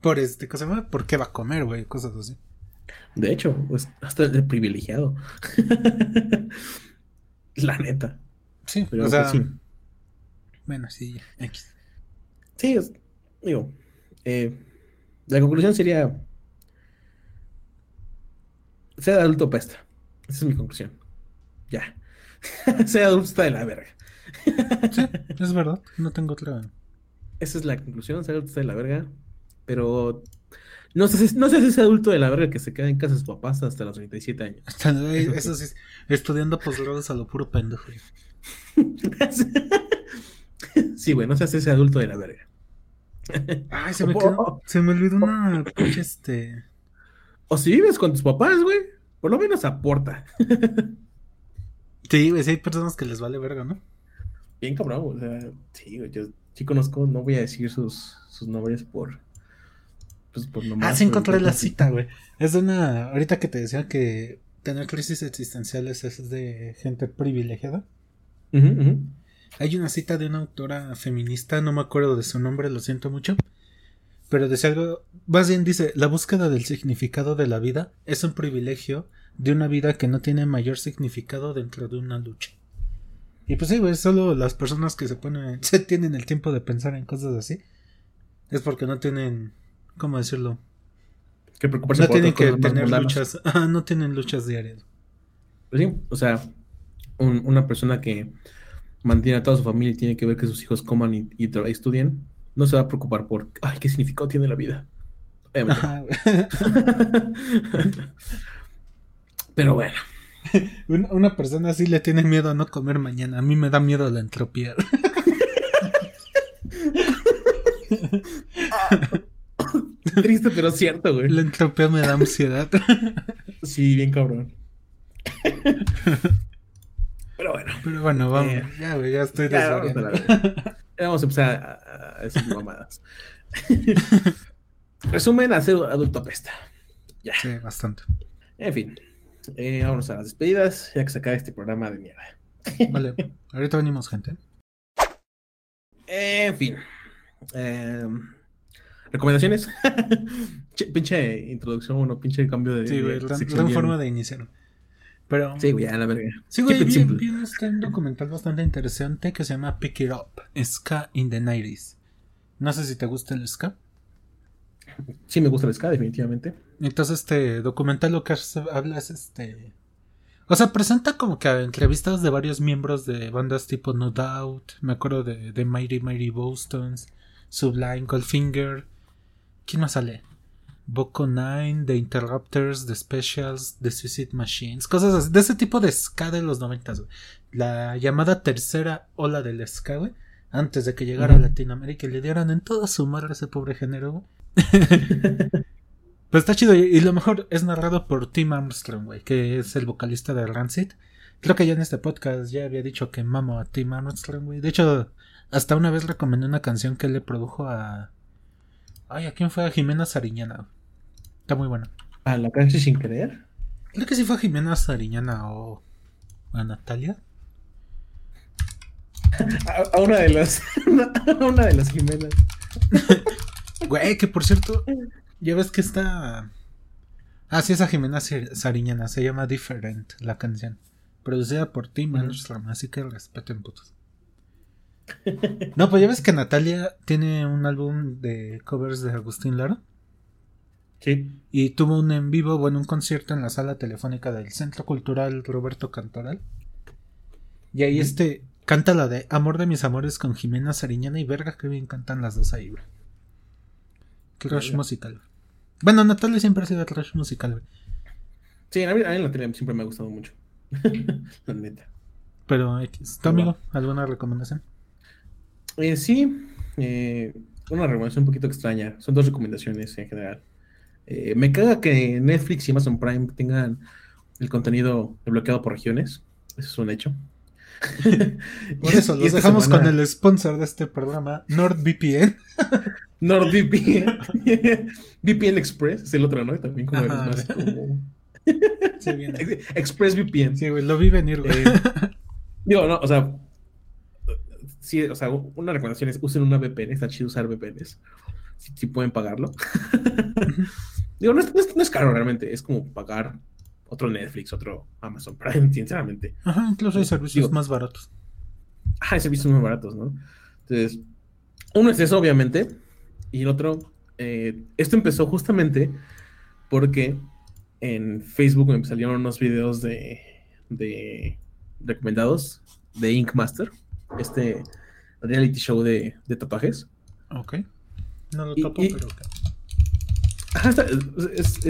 Por este, ¿cómo se llama? ¿Por qué va a comer, güey? Cosas así. De hecho, pues hasta el privilegiado. La neta. Sí, Pero o sea, pues, sí. bueno, sí, X. Sí, es- digo, eh, la conclusión sería, ser adulto pesta. Esa es mi conclusión. Ya. ser adulto está de la verga. Sí, es verdad, no tengo otra. Esa es la conclusión, ser adulto está de la verga. Pero no sé, si- no ese adulto de la verga que se queda en casa de sus papás hasta los 37 años. Eso sí, estudiando posgrados a lo puro pendejo. sí, güey, no seas ese adulto de la verga. Ay, se me quedó. Se me olvidó una pinche este. O si vives con tus papás, güey, por lo menos aporta. Sí, güey, sí hay personas que les vale verga, ¿no? Bien cabrón, o sea, sí, güey, yo sí conozco, no voy a decir sus, sus nombres por. Pues por nomás. Ah, sí encontré la cita, güey. Es de una. Ahorita que te decía que tener crisis existenciales es de gente privilegiada. Hay una cita de una autora feminista, no me acuerdo de su nombre, lo siento mucho. Pero decía algo. Más bien dice: La búsqueda del significado de la vida es un privilegio de una vida que no tiene mayor significado dentro de una lucha. Y pues sí, güey, solo las personas que se ponen. se tienen el tiempo de pensar en cosas así. Es porque no tienen. ¿Cómo decirlo? Que preocuparse No por tienen que tener luchas. No tienen luchas diarias. Pues sí, o sea, un- una persona que mantiene a toda su familia y tiene que ver que sus hijos coman y, y estudien, no se va a preocupar por, ay, qué significado tiene la vida. Pero bueno, Una, una persona así le tiene miedo a no comer mañana. A mí me da miedo la entropía. triste pero cierto, güey. La entropía me da ansiedad. Sí, bien cabrón. Pero bueno, Pero bueno, vamos. Eh, ya, güey, ya estoy ya, vamos, a vamos a empezar a, decir mamadas. Resumen, hacer adulto apesta. Ya. Sí, bastante. En fin, eh, vámonos a las despedidas, ya que se acaba este programa de mierda. Vale, ahorita venimos, gente. En fin. eh, ¿Recomendaciones? Che, pinche introducción o pinche cambio de, Sí, güey, gran, gran forma de iniciar. Pero. Sí, güey, a la verga. Sí, güey, vi, vi un, este, un documental bastante interesante que se llama Pick It Up, Ska in the 90s. No sé si te gusta el Ska. Sí, me gusta el ska, definitivamente. Entonces, este documental lo que habla es este. O sea, presenta como que entrevistas de varios miembros de bandas tipo No Doubt. Me acuerdo de, de Mighty Mighty Bostons, Sublime, Goldfinger. ¿Quién más sale? Boko Nine, The Interrupters, The Specials, The Suicide Machines. Cosas así. De ese tipo de ska de los noventas, güey. La llamada tercera ola del ska, güey. Antes de que llegara a Latinoamérica y le dieran en toda su madre a ese pobre género, güey. Pero está chido y, lo mejor es narrado por Tim Armstrong, güey, que es el vocalista de Rancid. Creo que ya en este podcast ya había dicho que mamo a Tim Armstrong, güey. De hecho, hasta una vez recomendé una canción que él le produjo a... Ay, ¿a quién fue? A Jimena Sariñana. güey. Está muy buena. A la cancha sin querer. Creo que sí fue a Jimena Sariñana o a Natalia. A, a una de las. a una de las Jimenas. Güey, que por cierto, ya ves que está... Ah, sí, es a Jimena Sar- Sariñana. Se llama Different la canción. Producida por Tim Ujú. Armstrong, así que respeten putos. No, pues ya ves que Natalia tiene un álbum de covers de Agustín Lara. Sí. Y tuvo un en vivo, bueno, un concierto en la sala telefónica del Centro Cultural Roberto Cantoral. Y ahí este canta la de Amor de mis amores con Jimena Sariñana y verga que bien cantan las dos ahí, güey. Crush musical. Bueno, Natalia siempre ha sido crush musical, güey. Sí, a mí, a mí la tele siempre me ha gustado mucho. la neta. Pero. ¿tu amigo? ¿Alguna recomendación? Eh, sí, eh, una recomendación un poquito extraña. Son dos recomendaciones en general. Eh, me caga que Netflix y Amazon Prime tengan el contenido bloqueado por regiones. Eso es un hecho. Por eso, los dejamos semana- con el sponsor de este programa, NordVPN. NordVPN. VPN Express es el otro, ¿no? También como, Ajá. más como-. Sí, güey, lo vi venir, güey. Eh, digo, no, o sea, sí, o sea, una recomendación es usen una VPN, está chido usar VPNs, si, si pueden pagarlo. Digo, no es, no, es, no es caro realmente, es como pagar otro Netflix, otro Amazon Prime, sinceramente. Ajá, incluso hay servicios Digo- más baratos. Ah, hay servicios muy baratos, ¿no? Entonces, uno es eso, obviamente, y el otro, eh, esto empezó justamente porque en Facebook me salieron unos videos de, de recomendados de Ink Master, este reality show de, de tatuajes. Ok. No lo y- pero ok. Ajá, está- es,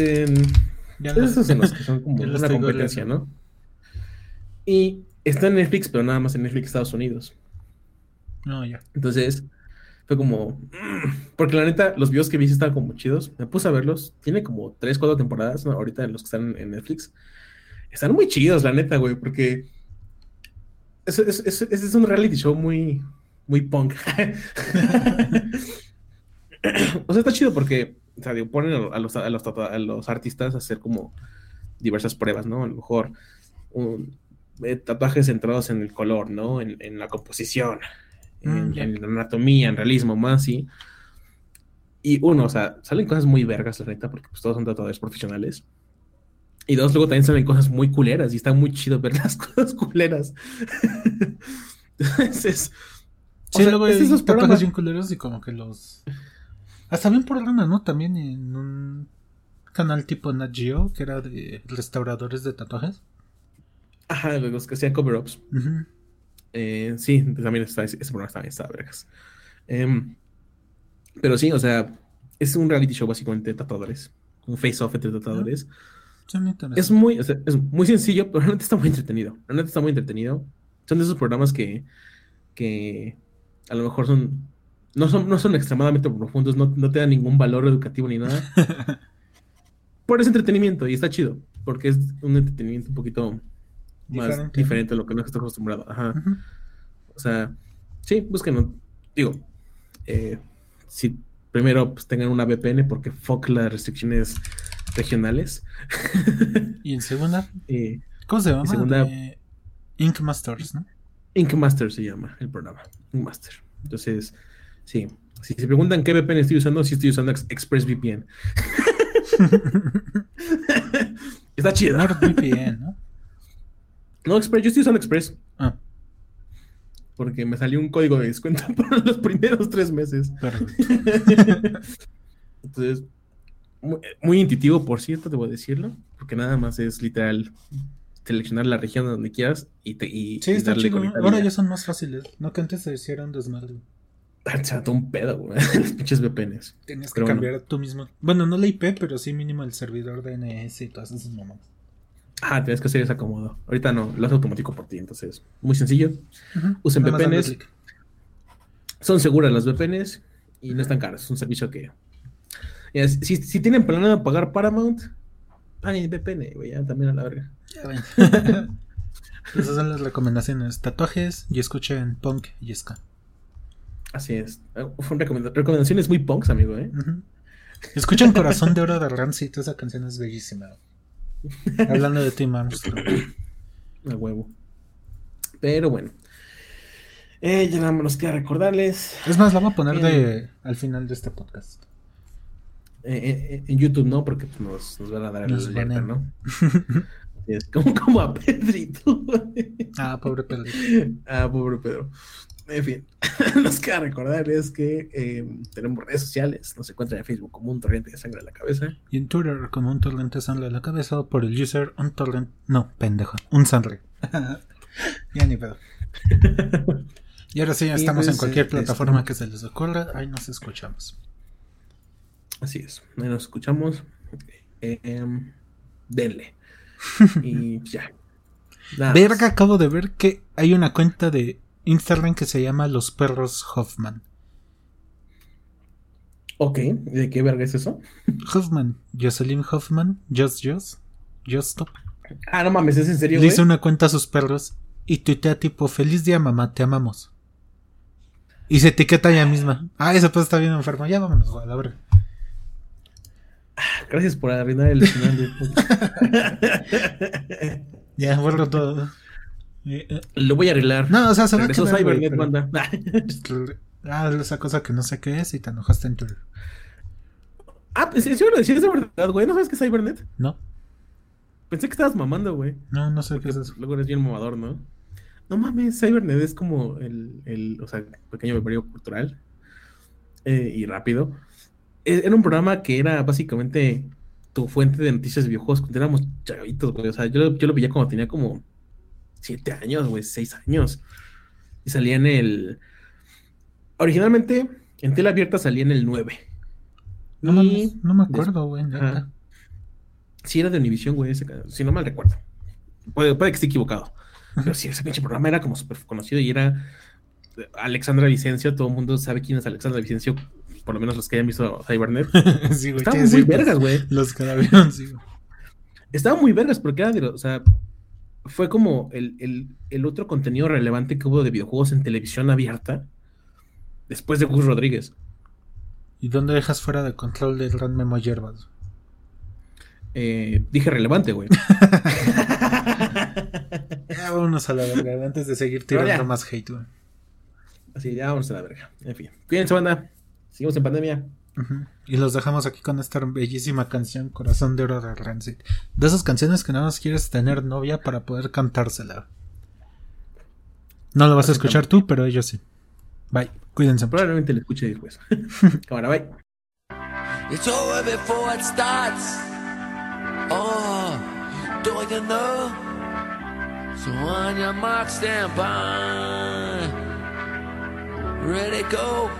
Ya esos los que son como una competencia. ¿no? Y está en Netflix, pero nada más en Netflix Estados Unidos. No, ya. Entonces, fue como. mm, Porque la neta, los videos que vi estaban como chidos. Me puse a verlos. Tiene como 3, 4 temporadas, ¿no? Ahorita los que están en Netflix. Están muy chidos, la neta, güey, porque. Es, es, es- es un reality show muy. Muy punk. o sea, está chido porque. O sea, digo, ponen a los, a, los, a los artistas a hacer como diversas pruebas, ¿no? A lo mejor un- eh, tatuajes centrados en el color, ¿no? En, en la composición, en, Mm, ya. en la anatomía, en realismo, más sí. Y uno, o sea, salen cosas muy vergas, la neta, porque pues, todos son tatuadores profesionales. Y dos, luego también salen cosas muy culeras y está muy chido ver las cosas culeras. Entonces, o Sí, sea, luego hay tatuajes bien culeros y como que los... Hasta bien por lana, ¿no? También en un canal tipo Nat Geo, que era de restauradores de tatuajes. Ajá, los que hacían cover-ups. Eh, sí, también está, ese programa también está vergas. Em, pero sí, o sea, es un reality show básicamente de tatuadores. Un face-off entre tatuadores. Interesa. Es muy, o sea, es muy sencillo, pero realmente está muy entretenido. Realmente está muy entretenido. Son de esos programas que, que a lo mejor son no, son. no son extremadamente profundos, no, no te dan ningún valor educativo ni nada. Por ese entretenimiento, y está chido, porque es un entretenimiento un poquito más Diferente. diferente, a lo que no estás acostumbrado. Ajá. Ujú. O sea, sí, búsquenlo. Digo, eh, si primero pues, tengan una VPN, porque fuck las restricciones regionales. Y en segunda, Eh, ¿cómo se llama? segunda- De Ink Masters, ¿no? Ink Master se llama el programa. Ink Master. Entonces, sí. Si se preguntan qué VPN estoy usando, sí estoy usando Ex- ExpressVPN. Está chido. NordVPN, ¿no? No, Express, yo estoy usando Express Ah, porque me salió un código de descuento por los primeros tres meses. Entonces, muy, muy intuitivo, por cierto, debo decirlo, porque nada más es literal seleccionar la región donde quieras y, te, y, Sí, y está darle. Ahora ya son más fáciles. No que antes se hicieran desmadre. Ah, chato, un pedo, güey. Los pinches VPNs. Tenías que Pero bueno. cambiar tú mismo. Bueno, no la IP, pero sí mínimo el servidor DNS y todas esas mamadas. Ah, tienes que hacer ese acomodo. Ahorita no, lo hace automático por ti, entonces, muy sencillo. Usen Nada VPNs. Son seguras las VPNs y no están caras. Es un servicio que. Si, si tienen planeado pagar Paramount, paguen VPN, güey, ya también a la verga. Ya ven. Esas son las recomendaciones. Tatuajes y escuchen punk y ska. Así es. Eh, Fueron recomenda- recomendaciones muy punks, amigo, ¿eh? Escuchen Corazón de Oro de Rancid. Esa canción es bellísima. Hablando de Tim Armstrong. A huevo. Pero bueno. Eh, ya nada más nos queda recordarles. Es más, la voy a poner de, al final de este podcast. eh, eh, en YouTube no, porque pues, nos, nos van a dar el Nos alerta, banean. ¿no? Es como, como a Pedrito. Ah, pobre Pedro. ah, pobre Pedro. En fin, nos queda recordarles que eh, tenemos redes sociales. Nos encuentran en Facebook como un torrente de sangre en la cabeza. Y en Twitter con un torrente sangre a la cabeza o por el user un torrente. No, pendejo. Un sangre. ya ni pedo. Y ahora sí, ya estamos en pues, cualquier eh, plataforma este- que se les ocurra. Ahí nos escuchamos. Así es. Ahí nos escuchamos. Eh, em, denle. Y ya. Nada Verga, más. acabo de ver que hay una cuenta de Instagram que se llama Los Perros Hoffman. Ok, ¿de qué verga es eso? Hoffman, Jocelyn Hoffman, Just Just, Just Stop. Ah, no mames, ¿es en serio, Le hizo una cuenta a sus perros y tuitea tipo, feliz día mamá, te amamos. Y se etiqueta ella misma. Ah, ese pues está bien enfermo. Ya vámonos, güey, a la verga. Gracias por arruinar el final podcast. Ya, borro todo. Eh, Lo voy a arreglar. No, o sea, se va a quedar, Cybernet, pero- banda. Ah, esa cosa que no sé qué es y te enojaste en Twitter. ah, pues sí, sí, sí, es de verdad, güey. ¿No sabes qué es Cybernet? ¿No? Pensé que estabas mamando, güey. No, no sé qué es eso. Luego eres bien mamador, ¿no? No mames, Cybernet es como el, el o sea, pequeño memorio cultural eh, y rápido. Eh, Era un programa que era básicamente tu fuente de noticias de videojuegos cuando éramos chavitos, güey. O sea, yo, yo lo veía cuando tenía como siete años, güey, seis años. Y salía en el... Originalmente, en tela abierta salía en el 9. No, Y- no me acuerdo, güey. Ajá. Sí, era de Univision, güey, ese si no mal recuerdo. Puede, puede que esté equivocado. Pero sí, ese pinche programa era como súper conocido y era Alexandra Vicencio, todo el mundo sabe quién es Alexandra Vicencio, por lo menos los que hayan visto Cybernet. sí, güey. Estaban muy vergas, güey. Los que la vieron, sí. Estaban muy vergas porque era de o sea, fue como el, el- el otro contenido relevante que hubo de videojuegos en televisión abierta después de Gus Rodríguez. ¿Y dónde dejas fuera de control del gran Memo Yerbas? Eh, dije relevante, güey. Ya vámonos a la verga, antes de seguir tirando más hate, güey. Así, ya vamos a la verga. En fin. Cuídense, banda. Seguimos en pandemia. Y los dejamos aquí con esta bellísima canción Corazón de Oro de Rancid. De esas canciones que nada más quieres tener novia para poder cantársela. No lo vas a escuchar tú, pero ellos sí. Bye. Cuídense. mucho. Probablemente le escuche después. Cámara, bye. It's over before it starts. Oh, don't you know? So on your mark, stand by. Ready, go.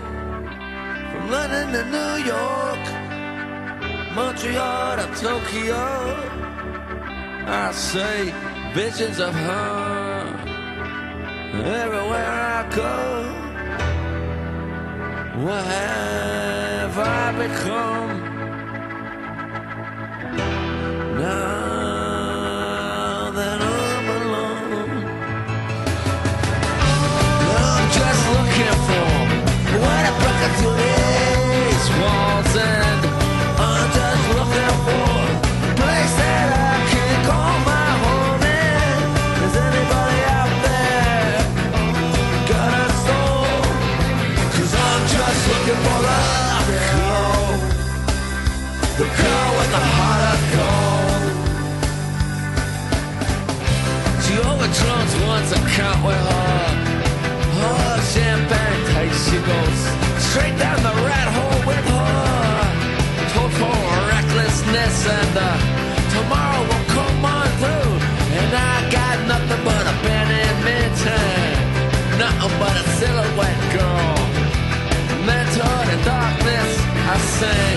From London to New York, Montreal to Tokyo. I say visions of her everywhere I go. What have I become? Now that I'm alone, I'm just looking for what a place that straight down the rat hole recklessness and uh, tomorrow will come on through. And I got nothing but a badminton Nothing but a silhouette girl. Mentored in darkness, I say,